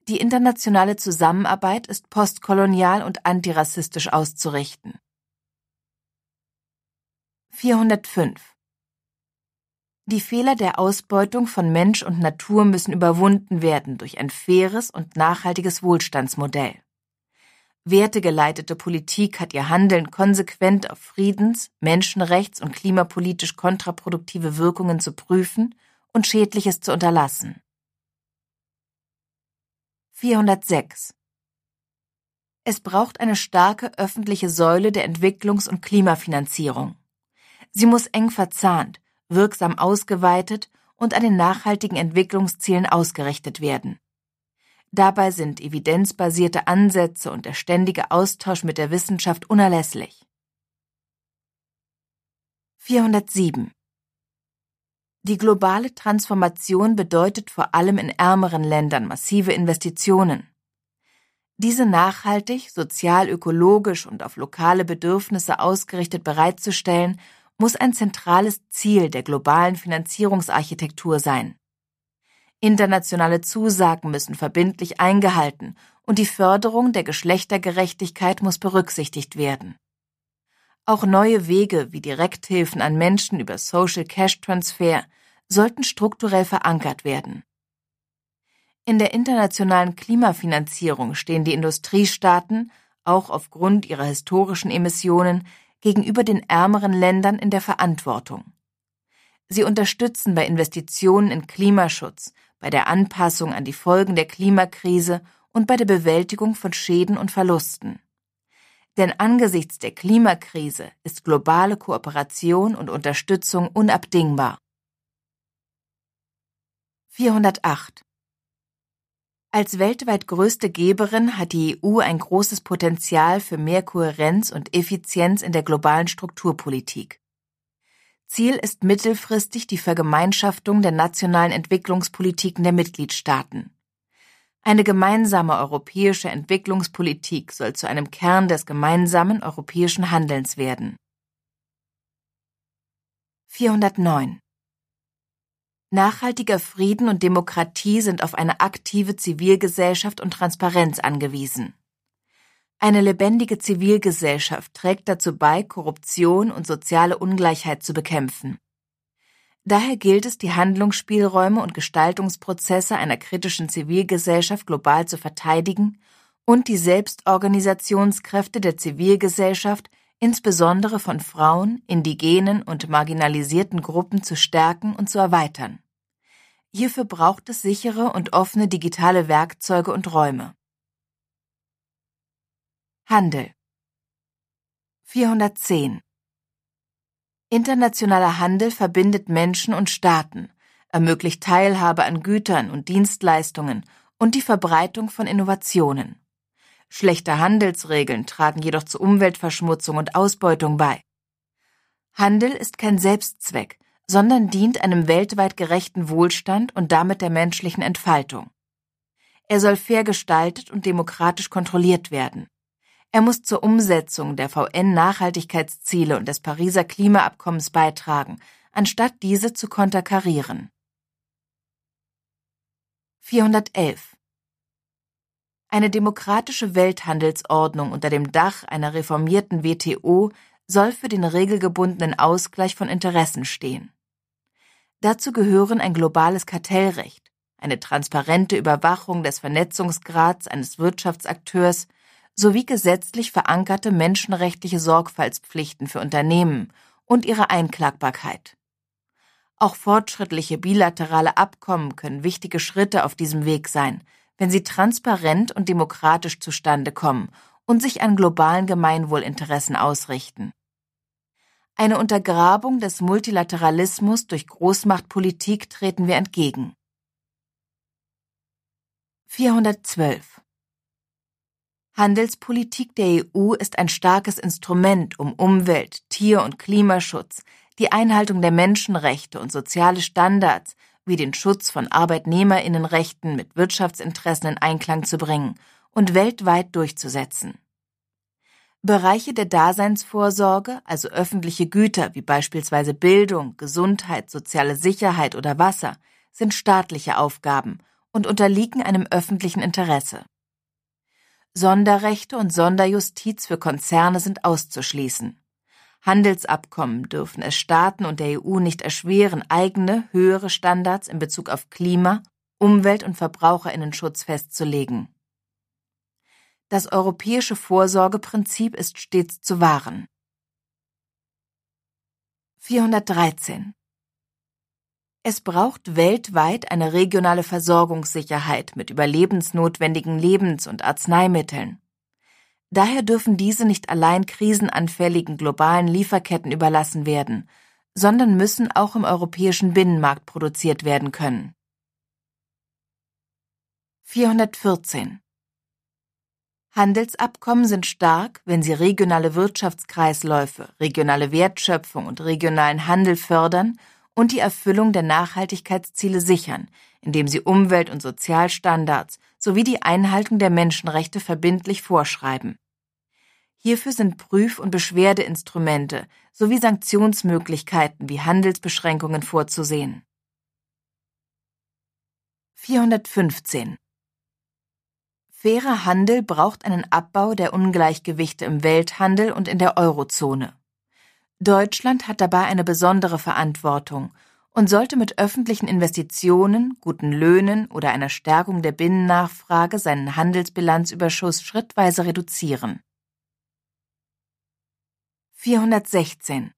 Die internationale Zusammenarbeit ist postkolonial und antirassistisch auszurichten. 405 Die Fehler der Ausbeutung von Mensch und Natur müssen überwunden werden durch ein faires und nachhaltiges Wohlstandsmodell. Wertegeleitete Politik hat ihr Handeln konsequent auf Friedens-, Menschenrechts- und klimapolitisch kontraproduktive Wirkungen zu prüfen und Schädliches zu unterlassen. 406 Es braucht eine starke öffentliche Säule der Entwicklungs- und Klimafinanzierung. Sie muss eng verzahnt, wirksam ausgeweitet und an den nachhaltigen Entwicklungszielen ausgerichtet werden. Dabei sind evidenzbasierte Ansätze und der ständige Austausch mit der Wissenschaft unerlässlich. 407 Die globale Transformation bedeutet vor allem in ärmeren Ländern massive Investitionen. Diese nachhaltig, sozial, ökologisch und auf lokale Bedürfnisse ausgerichtet bereitzustellen muss ein zentrales Ziel der globalen Finanzierungsarchitektur sein. Internationale Zusagen müssen verbindlich eingehalten und die Förderung der Geschlechtergerechtigkeit muss berücksichtigt werden. Auch neue Wege wie Direkthilfen an Menschen über Social Cash Transfer sollten strukturell verankert werden. In der internationalen Klimafinanzierung stehen die Industriestaaten, auch aufgrund ihrer historischen Emissionen, gegenüber den ärmeren Ländern in der Verantwortung. Sie unterstützen bei Investitionen in Klimaschutz, bei der Anpassung an die Folgen der Klimakrise und bei der Bewältigung von Schäden und Verlusten. Denn angesichts der Klimakrise ist globale Kooperation und Unterstützung unabdingbar. 408 als weltweit größte Geberin hat die EU ein großes Potenzial für mehr Kohärenz und Effizienz in der globalen Strukturpolitik. Ziel ist mittelfristig die Vergemeinschaftung der nationalen Entwicklungspolitiken der Mitgliedstaaten. Eine gemeinsame europäische Entwicklungspolitik soll zu einem Kern des gemeinsamen europäischen Handelns werden. 409 Nachhaltiger Frieden und Demokratie sind auf eine aktive Zivilgesellschaft und Transparenz angewiesen. Eine lebendige Zivilgesellschaft trägt dazu bei, Korruption und soziale Ungleichheit zu bekämpfen. Daher gilt es, die Handlungsspielräume und Gestaltungsprozesse einer kritischen Zivilgesellschaft global zu verteidigen und die Selbstorganisationskräfte der Zivilgesellschaft insbesondere von Frauen, indigenen und marginalisierten Gruppen zu stärken und zu erweitern. Hierfür braucht es sichere und offene digitale Werkzeuge und Räume. Handel 410 Internationaler Handel verbindet Menschen und Staaten, ermöglicht Teilhabe an Gütern und Dienstleistungen und die Verbreitung von Innovationen. Schlechte Handelsregeln tragen jedoch zu Umweltverschmutzung und Ausbeutung bei. Handel ist kein Selbstzweck, sondern dient einem weltweit gerechten Wohlstand und damit der menschlichen Entfaltung. Er soll fair gestaltet und demokratisch kontrolliert werden. Er muss zur Umsetzung der VN-Nachhaltigkeitsziele und des Pariser Klimaabkommens beitragen, anstatt diese zu konterkarieren. 411 Eine demokratische Welthandelsordnung unter dem Dach einer reformierten WTO soll für den regelgebundenen Ausgleich von Interessen stehen. Dazu gehören ein globales Kartellrecht, eine transparente Überwachung des Vernetzungsgrads eines Wirtschaftsakteurs sowie gesetzlich verankerte menschenrechtliche Sorgfaltspflichten für Unternehmen und ihre Einklagbarkeit. Auch fortschrittliche bilaterale Abkommen können wichtige Schritte auf diesem Weg sein, wenn sie transparent und demokratisch zustande kommen und sich an globalen Gemeinwohlinteressen ausrichten. Eine Untergrabung des Multilateralismus durch Großmachtpolitik treten wir entgegen. 412 Handelspolitik der EU ist ein starkes Instrument, um Umwelt, Tier- und Klimaschutz, die Einhaltung der Menschenrechte und soziale Standards wie den Schutz von Arbeitnehmerinnenrechten mit Wirtschaftsinteressen in Einklang zu bringen und weltweit durchzusetzen. Bereiche der Daseinsvorsorge, also öffentliche Güter wie beispielsweise Bildung, Gesundheit, soziale Sicherheit oder Wasser, sind staatliche Aufgaben und unterliegen einem öffentlichen Interesse. Sonderrechte und Sonderjustiz für Konzerne sind auszuschließen. Handelsabkommen dürfen es Staaten und der EU nicht erschweren, eigene, höhere Standards in Bezug auf Klima, Umwelt- und Verbraucherinnenschutz festzulegen. Das europäische Vorsorgeprinzip ist stets zu wahren. 413 es braucht weltweit eine regionale Versorgungssicherheit mit überlebensnotwendigen Lebens- und Arzneimitteln. Daher dürfen diese nicht allein krisenanfälligen globalen Lieferketten überlassen werden, sondern müssen auch im europäischen Binnenmarkt produziert werden können. 414 Handelsabkommen sind stark, wenn sie regionale Wirtschaftskreisläufe, regionale Wertschöpfung und regionalen Handel fördern und die Erfüllung der Nachhaltigkeitsziele sichern, indem sie Umwelt- und Sozialstandards sowie die Einhaltung der Menschenrechte verbindlich vorschreiben. Hierfür sind Prüf- und Beschwerdeinstrumente sowie Sanktionsmöglichkeiten wie Handelsbeschränkungen vorzusehen. 415 Fairer Handel braucht einen Abbau der Ungleichgewichte im Welthandel und in der Eurozone. Deutschland hat dabei eine besondere Verantwortung und sollte mit öffentlichen Investitionen, guten Löhnen oder einer Stärkung der Binnennachfrage seinen Handelsbilanzüberschuss schrittweise reduzieren. 416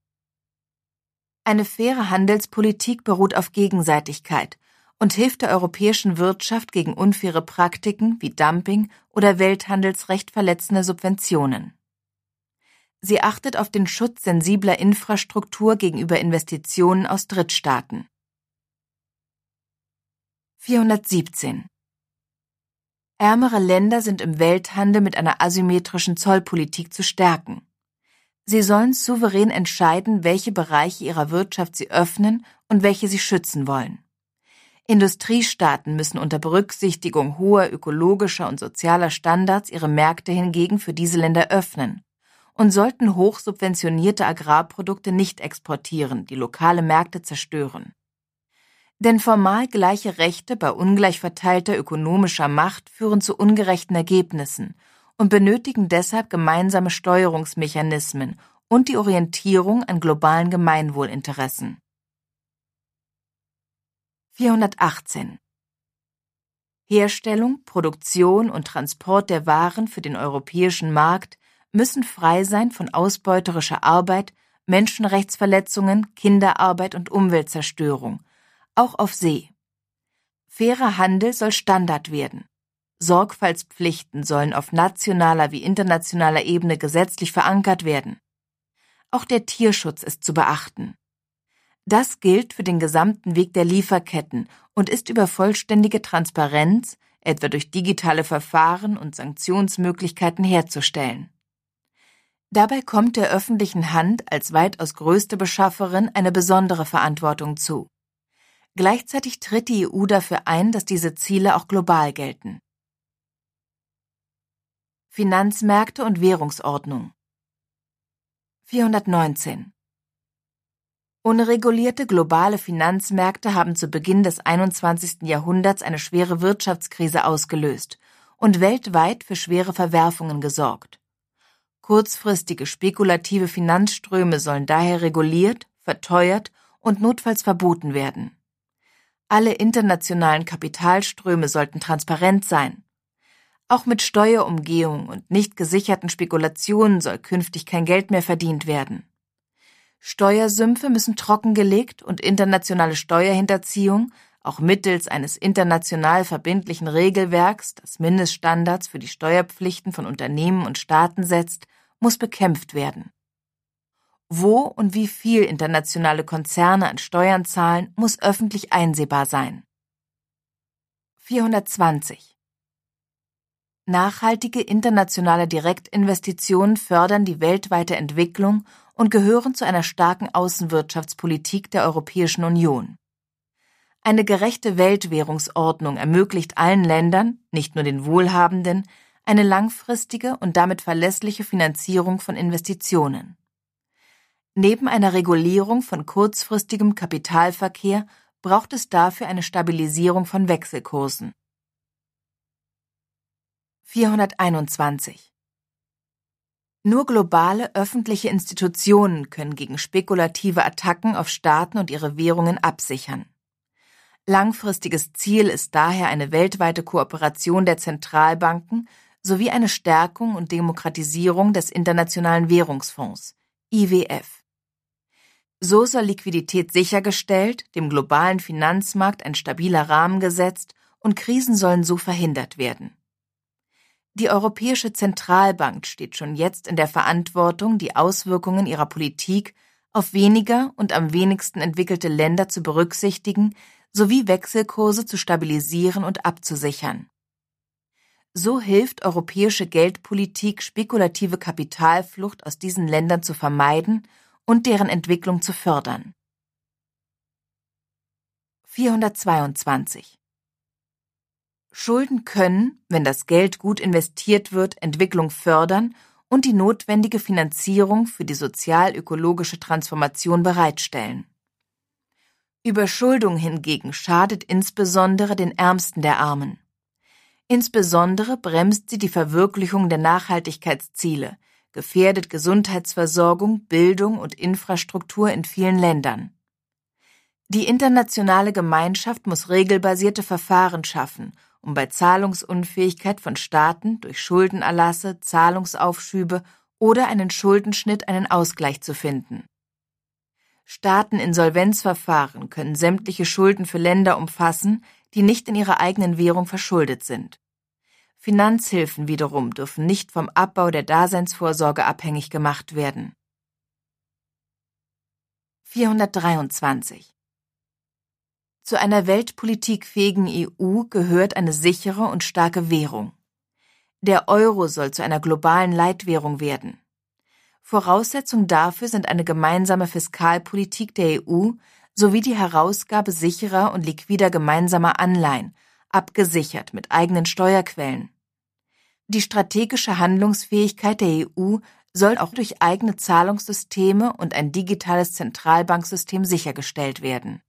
Eine faire Handelspolitik beruht auf Gegenseitigkeit und hilft der europäischen Wirtschaft gegen unfaire Praktiken wie Dumping oder Welthandelsrecht verletzende Subventionen. Sie achtet auf den Schutz sensibler Infrastruktur gegenüber Investitionen aus Drittstaaten. 417 Ärmere Länder sind im Welthandel mit einer asymmetrischen Zollpolitik zu stärken. Sie sollen souverän entscheiden, welche Bereiche ihrer Wirtschaft sie öffnen und welche sie schützen wollen. Industriestaaten müssen unter Berücksichtigung hoher ökologischer und sozialer Standards ihre Märkte hingegen für diese Länder öffnen und sollten hochsubventionierte Agrarprodukte nicht exportieren, die lokale Märkte zerstören. Denn formal gleiche Rechte bei ungleich verteilter ökonomischer Macht führen zu ungerechten Ergebnissen und benötigen deshalb gemeinsame Steuerungsmechanismen und die Orientierung an globalen Gemeinwohlinteressen. 418 Herstellung, Produktion und Transport der Waren für den europäischen Markt müssen frei sein von ausbeuterischer Arbeit, Menschenrechtsverletzungen, Kinderarbeit und Umweltzerstörung, auch auf See. Fairer Handel soll Standard werden. Sorgfaltspflichten sollen auf nationaler wie internationaler Ebene gesetzlich verankert werden. Auch der Tierschutz ist zu beachten. Das gilt für den gesamten Weg der Lieferketten und ist über vollständige Transparenz, etwa durch digitale Verfahren und Sanktionsmöglichkeiten herzustellen. Dabei kommt der öffentlichen Hand als weitaus größte Beschafferin eine besondere Verantwortung zu. Gleichzeitig tritt die EU dafür ein, dass diese Ziele auch global gelten. Finanzmärkte und Währungsordnung 419 Unregulierte globale Finanzmärkte haben zu Beginn des 21. Jahrhunderts eine schwere Wirtschaftskrise ausgelöst und weltweit für schwere Verwerfungen gesorgt. Kurzfristige spekulative Finanzströme sollen daher reguliert, verteuert und notfalls verboten werden. Alle internationalen Kapitalströme sollten transparent sein. Auch mit Steuerumgehung und nicht gesicherten Spekulationen soll künftig kein Geld mehr verdient werden. Steuersümpfe müssen trockengelegt und internationale Steuerhinterziehung auch mittels eines international verbindlichen Regelwerks, das Mindeststandards für die Steuerpflichten von Unternehmen und Staaten setzt, muss bekämpft werden. Wo und wie viel internationale Konzerne an Steuern zahlen, muss öffentlich einsehbar sein. 420 Nachhaltige internationale Direktinvestitionen fördern die weltweite Entwicklung und gehören zu einer starken Außenwirtschaftspolitik der Europäischen Union. Eine gerechte Weltwährungsordnung ermöglicht allen Ländern, nicht nur den Wohlhabenden, eine langfristige und damit verlässliche Finanzierung von Investitionen. Neben einer Regulierung von kurzfristigem Kapitalverkehr braucht es dafür eine Stabilisierung von Wechselkursen. 421 Nur globale öffentliche Institutionen können gegen spekulative Attacken auf Staaten und ihre Währungen absichern. Langfristiges Ziel ist daher eine weltweite Kooperation der Zentralbanken sowie eine Stärkung und Demokratisierung des Internationalen Währungsfonds IWF. So soll Liquidität sichergestellt, dem globalen Finanzmarkt ein stabiler Rahmen gesetzt und Krisen sollen so verhindert werden. Die Europäische Zentralbank steht schon jetzt in der Verantwortung, die Auswirkungen ihrer Politik auf weniger und am wenigsten entwickelte Länder zu berücksichtigen sowie Wechselkurse zu stabilisieren und abzusichern. So hilft europäische Geldpolitik, spekulative Kapitalflucht aus diesen Ländern zu vermeiden und deren Entwicklung zu fördern. 422 Schulden können, wenn das Geld gut investiert wird, Entwicklung fördern und die notwendige Finanzierung für die sozial-ökologische Transformation bereitstellen. Überschuldung hingegen schadet insbesondere den Ärmsten der Armen. Insbesondere bremst sie die Verwirklichung der Nachhaltigkeitsziele, gefährdet Gesundheitsversorgung, Bildung und Infrastruktur in vielen Ländern. Die internationale Gemeinschaft muss regelbasierte Verfahren schaffen, um bei Zahlungsunfähigkeit von Staaten durch Schuldenerlasse, Zahlungsaufschübe oder einen Schuldenschnitt einen Ausgleich zu finden. Staateninsolvenzverfahren können sämtliche Schulden für Länder umfassen, die nicht in ihrer eigenen Währung verschuldet sind. Finanzhilfen wiederum dürfen nicht vom Abbau der Daseinsvorsorge abhängig gemacht werden. 423 Zu einer weltpolitikfähigen EU gehört eine sichere und starke Währung. Der Euro soll zu einer globalen Leitwährung werden. Voraussetzung dafür sind eine gemeinsame Fiskalpolitik der EU sowie die Herausgabe sicherer und liquider gemeinsamer Anleihen, abgesichert mit eigenen Steuerquellen. Die strategische Handlungsfähigkeit der EU soll auch durch eigene Zahlungssysteme und ein digitales Zentralbanksystem sichergestellt werden.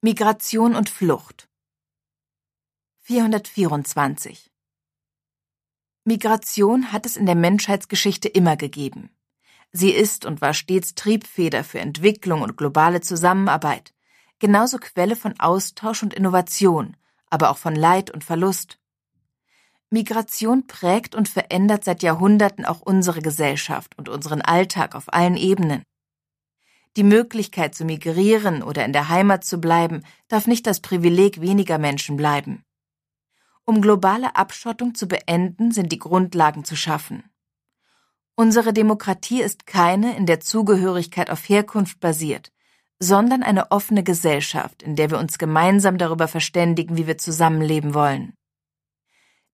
Migration und Flucht 424 Migration hat es in der Menschheitsgeschichte immer gegeben. Sie ist und war stets Triebfeder für Entwicklung und globale Zusammenarbeit, genauso Quelle von Austausch und Innovation, aber auch von Leid und Verlust. Migration prägt und verändert seit Jahrhunderten auch unsere Gesellschaft und unseren Alltag auf allen Ebenen. Die Möglichkeit zu migrieren oder in der Heimat zu bleiben, darf nicht das Privileg weniger Menschen bleiben. Um globale Abschottung zu beenden, sind die Grundlagen zu schaffen. Unsere Demokratie ist keine, in der Zugehörigkeit auf Herkunft basiert, sondern eine offene Gesellschaft, in der wir uns gemeinsam darüber verständigen, wie wir zusammenleben wollen.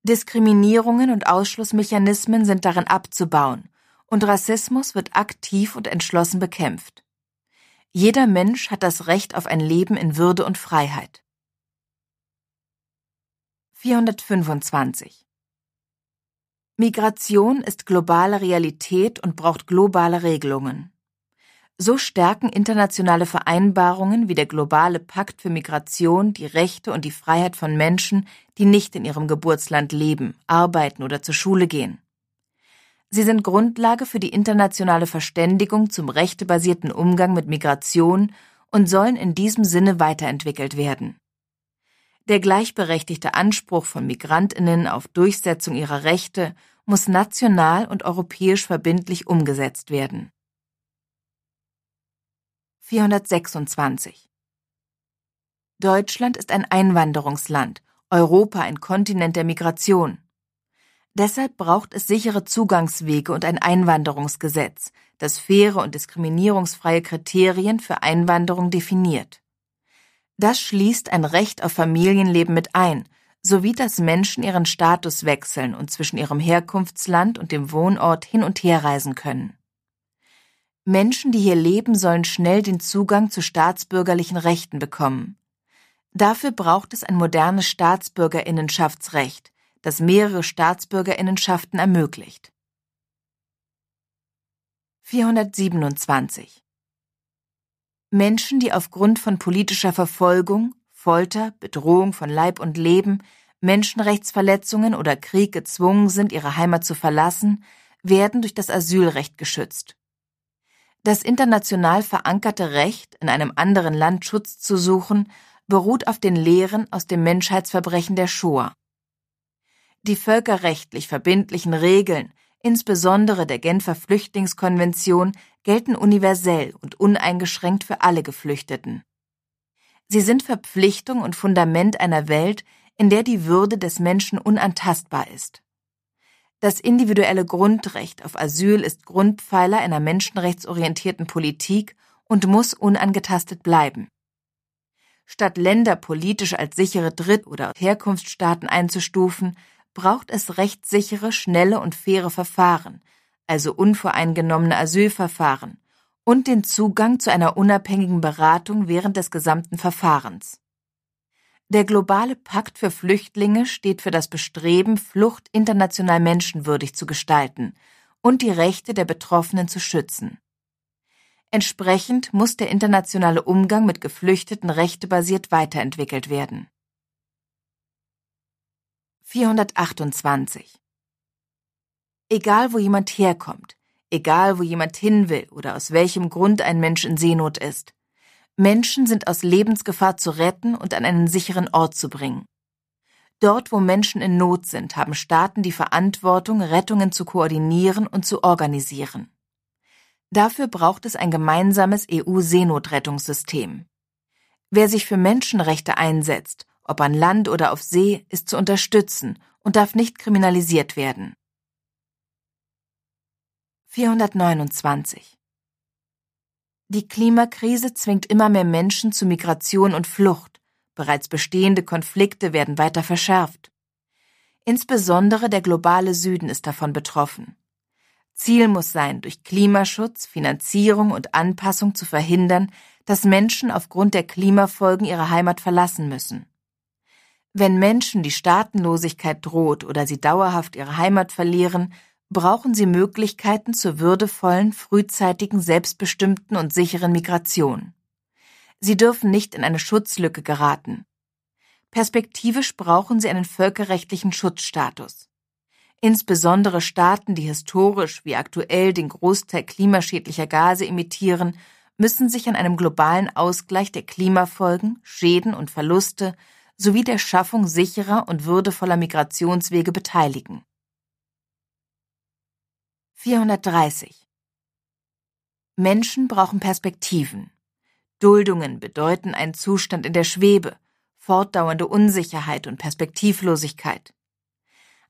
Diskriminierungen und Ausschlussmechanismen sind darin abzubauen, und Rassismus wird aktiv und entschlossen bekämpft. Jeder Mensch hat das Recht auf ein Leben in Würde und Freiheit. 425 Migration ist globale Realität und braucht globale Regelungen. So stärken internationale Vereinbarungen wie der globale Pakt für Migration die Rechte und die Freiheit von Menschen, die nicht in ihrem Geburtsland leben, arbeiten oder zur Schule gehen. Sie sind Grundlage für die internationale Verständigung zum rechtebasierten Umgang mit Migration und sollen in diesem Sinne weiterentwickelt werden. Der gleichberechtigte Anspruch von Migrantinnen auf Durchsetzung ihrer Rechte muss national und europäisch verbindlich umgesetzt werden. 426 Deutschland ist ein Einwanderungsland, Europa ein Kontinent der Migration. Deshalb braucht es sichere Zugangswege und ein Einwanderungsgesetz, das faire und diskriminierungsfreie Kriterien für Einwanderung definiert. Das schließt ein Recht auf Familienleben mit ein, sowie dass Menschen ihren Status wechseln und zwischen ihrem Herkunftsland und dem Wohnort hin und her reisen können. Menschen, die hier leben, sollen schnell den Zugang zu staatsbürgerlichen Rechten bekommen. Dafür braucht es ein modernes Staatsbürgerinnenschaftsrecht, das mehrere Staatsbürgerinnenschaften ermöglicht. 427 Menschen, die aufgrund von politischer Verfolgung, Folter, Bedrohung von Leib und Leben, Menschenrechtsverletzungen oder Krieg gezwungen sind, ihre Heimat zu verlassen, werden durch das Asylrecht geschützt. Das international verankerte Recht, in einem anderen Land Schutz zu suchen, beruht auf den Lehren aus dem Menschheitsverbrechen der Shoah. Die völkerrechtlich verbindlichen Regeln, insbesondere der Genfer Flüchtlingskonvention, gelten universell und uneingeschränkt für alle Geflüchteten. Sie sind Verpflichtung und Fundament einer Welt, in der die Würde des Menschen unantastbar ist. Das individuelle Grundrecht auf Asyl ist Grundpfeiler einer menschenrechtsorientierten Politik und muss unangetastet bleiben. Statt Länder politisch als sichere Dritt- oder Herkunftsstaaten einzustufen, braucht es rechtssichere, schnelle und faire Verfahren, also unvoreingenommene Asylverfahren, und den Zugang zu einer unabhängigen Beratung während des gesamten Verfahrens. Der globale Pakt für Flüchtlinge steht für das Bestreben, Flucht international menschenwürdig zu gestalten und die Rechte der Betroffenen zu schützen. Entsprechend muss der internationale Umgang mit Geflüchteten rechtebasiert weiterentwickelt werden. 428 Egal wo jemand herkommt, egal wo jemand hin will oder aus welchem Grund ein Mensch in Seenot ist. Menschen sind aus Lebensgefahr zu retten und an einen sicheren Ort zu bringen. Dort, wo Menschen in Not sind, haben Staaten die Verantwortung, Rettungen zu koordinieren und zu organisieren. Dafür braucht es ein gemeinsames EU-Seenotrettungssystem. Wer sich für Menschenrechte einsetzt, ob an Land oder auf See, ist zu unterstützen und darf nicht kriminalisiert werden. 429 Die Klimakrise zwingt immer mehr Menschen zu Migration und Flucht. Bereits bestehende Konflikte werden weiter verschärft. Insbesondere der globale Süden ist davon betroffen. Ziel muss sein, durch Klimaschutz, Finanzierung und Anpassung zu verhindern, dass Menschen aufgrund der Klimafolgen ihre Heimat verlassen müssen. Wenn Menschen die Staatenlosigkeit droht oder sie dauerhaft ihre Heimat verlieren, brauchen sie Möglichkeiten zur würdevollen, frühzeitigen, selbstbestimmten und sicheren Migration. Sie dürfen nicht in eine Schutzlücke geraten. Perspektivisch brauchen sie einen völkerrechtlichen Schutzstatus. Insbesondere Staaten, die historisch wie aktuell den Großteil klimaschädlicher Gase emittieren, müssen sich an einem globalen Ausgleich der Klimafolgen, Schäden und Verluste sowie der Schaffung sicherer und würdevoller Migrationswege beteiligen. 430 Menschen brauchen Perspektiven. Duldungen bedeuten einen Zustand in der Schwebe, fortdauernde Unsicherheit und Perspektivlosigkeit.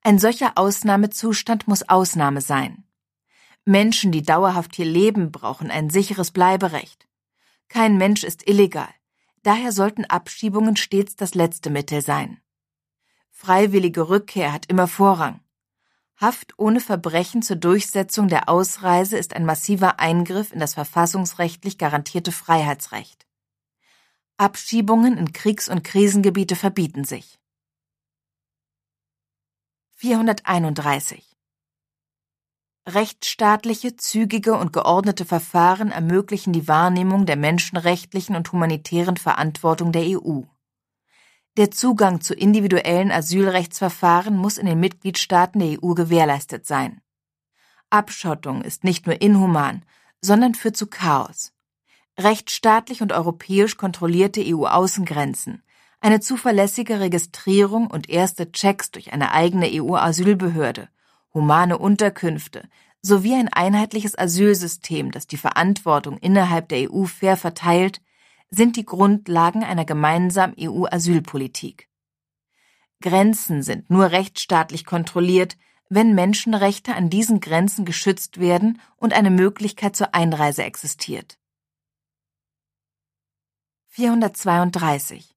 Ein solcher Ausnahmezustand muss Ausnahme sein. Menschen, die dauerhaft hier leben, brauchen ein sicheres Bleiberecht. Kein Mensch ist illegal. Daher sollten Abschiebungen stets das letzte Mittel sein. Freiwillige Rückkehr hat immer Vorrang. Haft ohne Verbrechen zur Durchsetzung der Ausreise ist ein massiver Eingriff in das verfassungsrechtlich garantierte Freiheitsrecht. Abschiebungen in Kriegs- und Krisengebiete verbieten sich. 431 Rechtsstaatliche, zügige und geordnete Verfahren ermöglichen die Wahrnehmung der menschenrechtlichen und humanitären Verantwortung der EU. Der Zugang zu individuellen Asylrechtsverfahren muss in den Mitgliedstaaten der EU gewährleistet sein. Abschottung ist nicht nur inhuman, sondern führt zu Chaos. Rechtsstaatlich und europäisch kontrollierte EU-Außengrenzen, eine zuverlässige Registrierung und erste Checks durch eine eigene EU-Asylbehörde, humane Unterkünfte sowie ein einheitliches Asylsystem, das die Verantwortung innerhalb der EU fair verteilt, sind die Grundlagen einer gemeinsamen EU-Asylpolitik. Grenzen sind nur rechtsstaatlich kontrolliert, wenn Menschenrechte an diesen Grenzen geschützt werden und eine Möglichkeit zur Einreise existiert. 432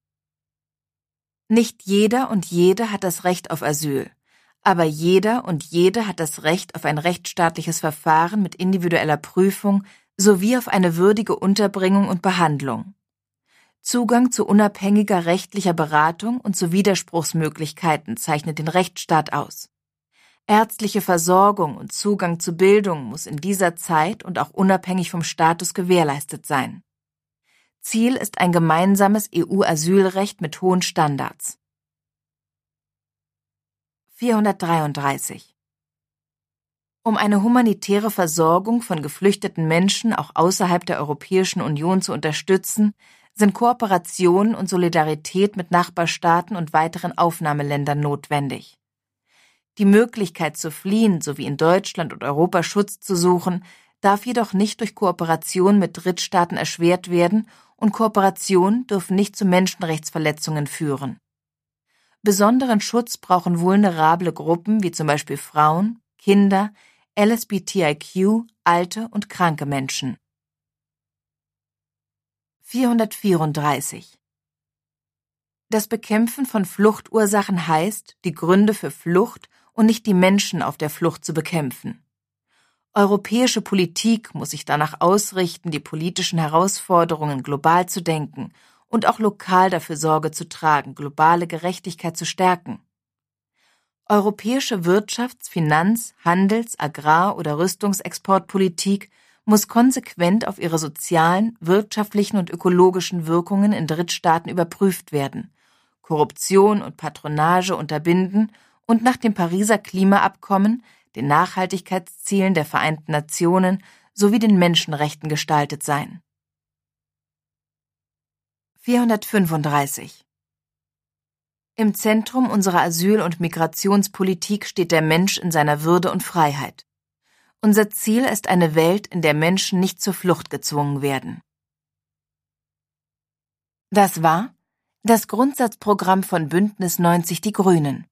Nicht jeder und jede hat das Recht auf Asyl, aber jeder und jede hat das Recht auf ein rechtsstaatliches Verfahren mit individueller Prüfung sowie auf eine würdige Unterbringung und Behandlung. Zugang zu unabhängiger rechtlicher Beratung und zu Widerspruchsmöglichkeiten zeichnet den Rechtsstaat aus. Ärztliche Versorgung und Zugang zu Bildung muss in dieser Zeit und auch unabhängig vom Status gewährleistet sein. Ziel ist ein gemeinsames EU-Asylrecht mit hohen Standards. 433 Um eine humanitäre Versorgung von geflüchteten Menschen auch außerhalb der Europäischen Union zu unterstützen, sind Kooperation und Solidarität mit Nachbarstaaten und weiteren Aufnahmeländern notwendig. Die Möglichkeit zu fliehen sowie in Deutschland und Europa Schutz zu suchen, darf jedoch nicht durch Kooperation mit Drittstaaten erschwert werden und Kooperationen dürfen nicht zu Menschenrechtsverletzungen führen. Besonderen Schutz brauchen vulnerable Gruppen wie zum Beispiel Frauen, Kinder, LSBTIQ, alte und kranke Menschen. 434 Das Bekämpfen von Fluchtursachen heißt, die Gründe für Flucht und nicht die Menschen auf der Flucht zu bekämpfen. Europäische Politik muss sich danach ausrichten, die politischen Herausforderungen global zu denken und auch lokal dafür Sorge zu tragen, globale Gerechtigkeit zu stärken. Europäische Wirtschafts-, Finanz-, Handels-, Agrar- oder Rüstungsexportpolitik muss konsequent auf ihre sozialen, wirtschaftlichen und ökologischen Wirkungen in Drittstaaten überprüft werden, Korruption und Patronage unterbinden und nach dem Pariser Klimaabkommen den Nachhaltigkeitszielen der Vereinten Nationen sowie den Menschenrechten gestaltet sein. 435 Im Zentrum unserer Asyl- und Migrationspolitik steht der Mensch in seiner Würde und Freiheit. Unser Ziel ist eine Welt, in der Menschen nicht zur Flucht gezwungen werden. Das war das Grundsatzprogramm von Bündnis 90 Die Grünen.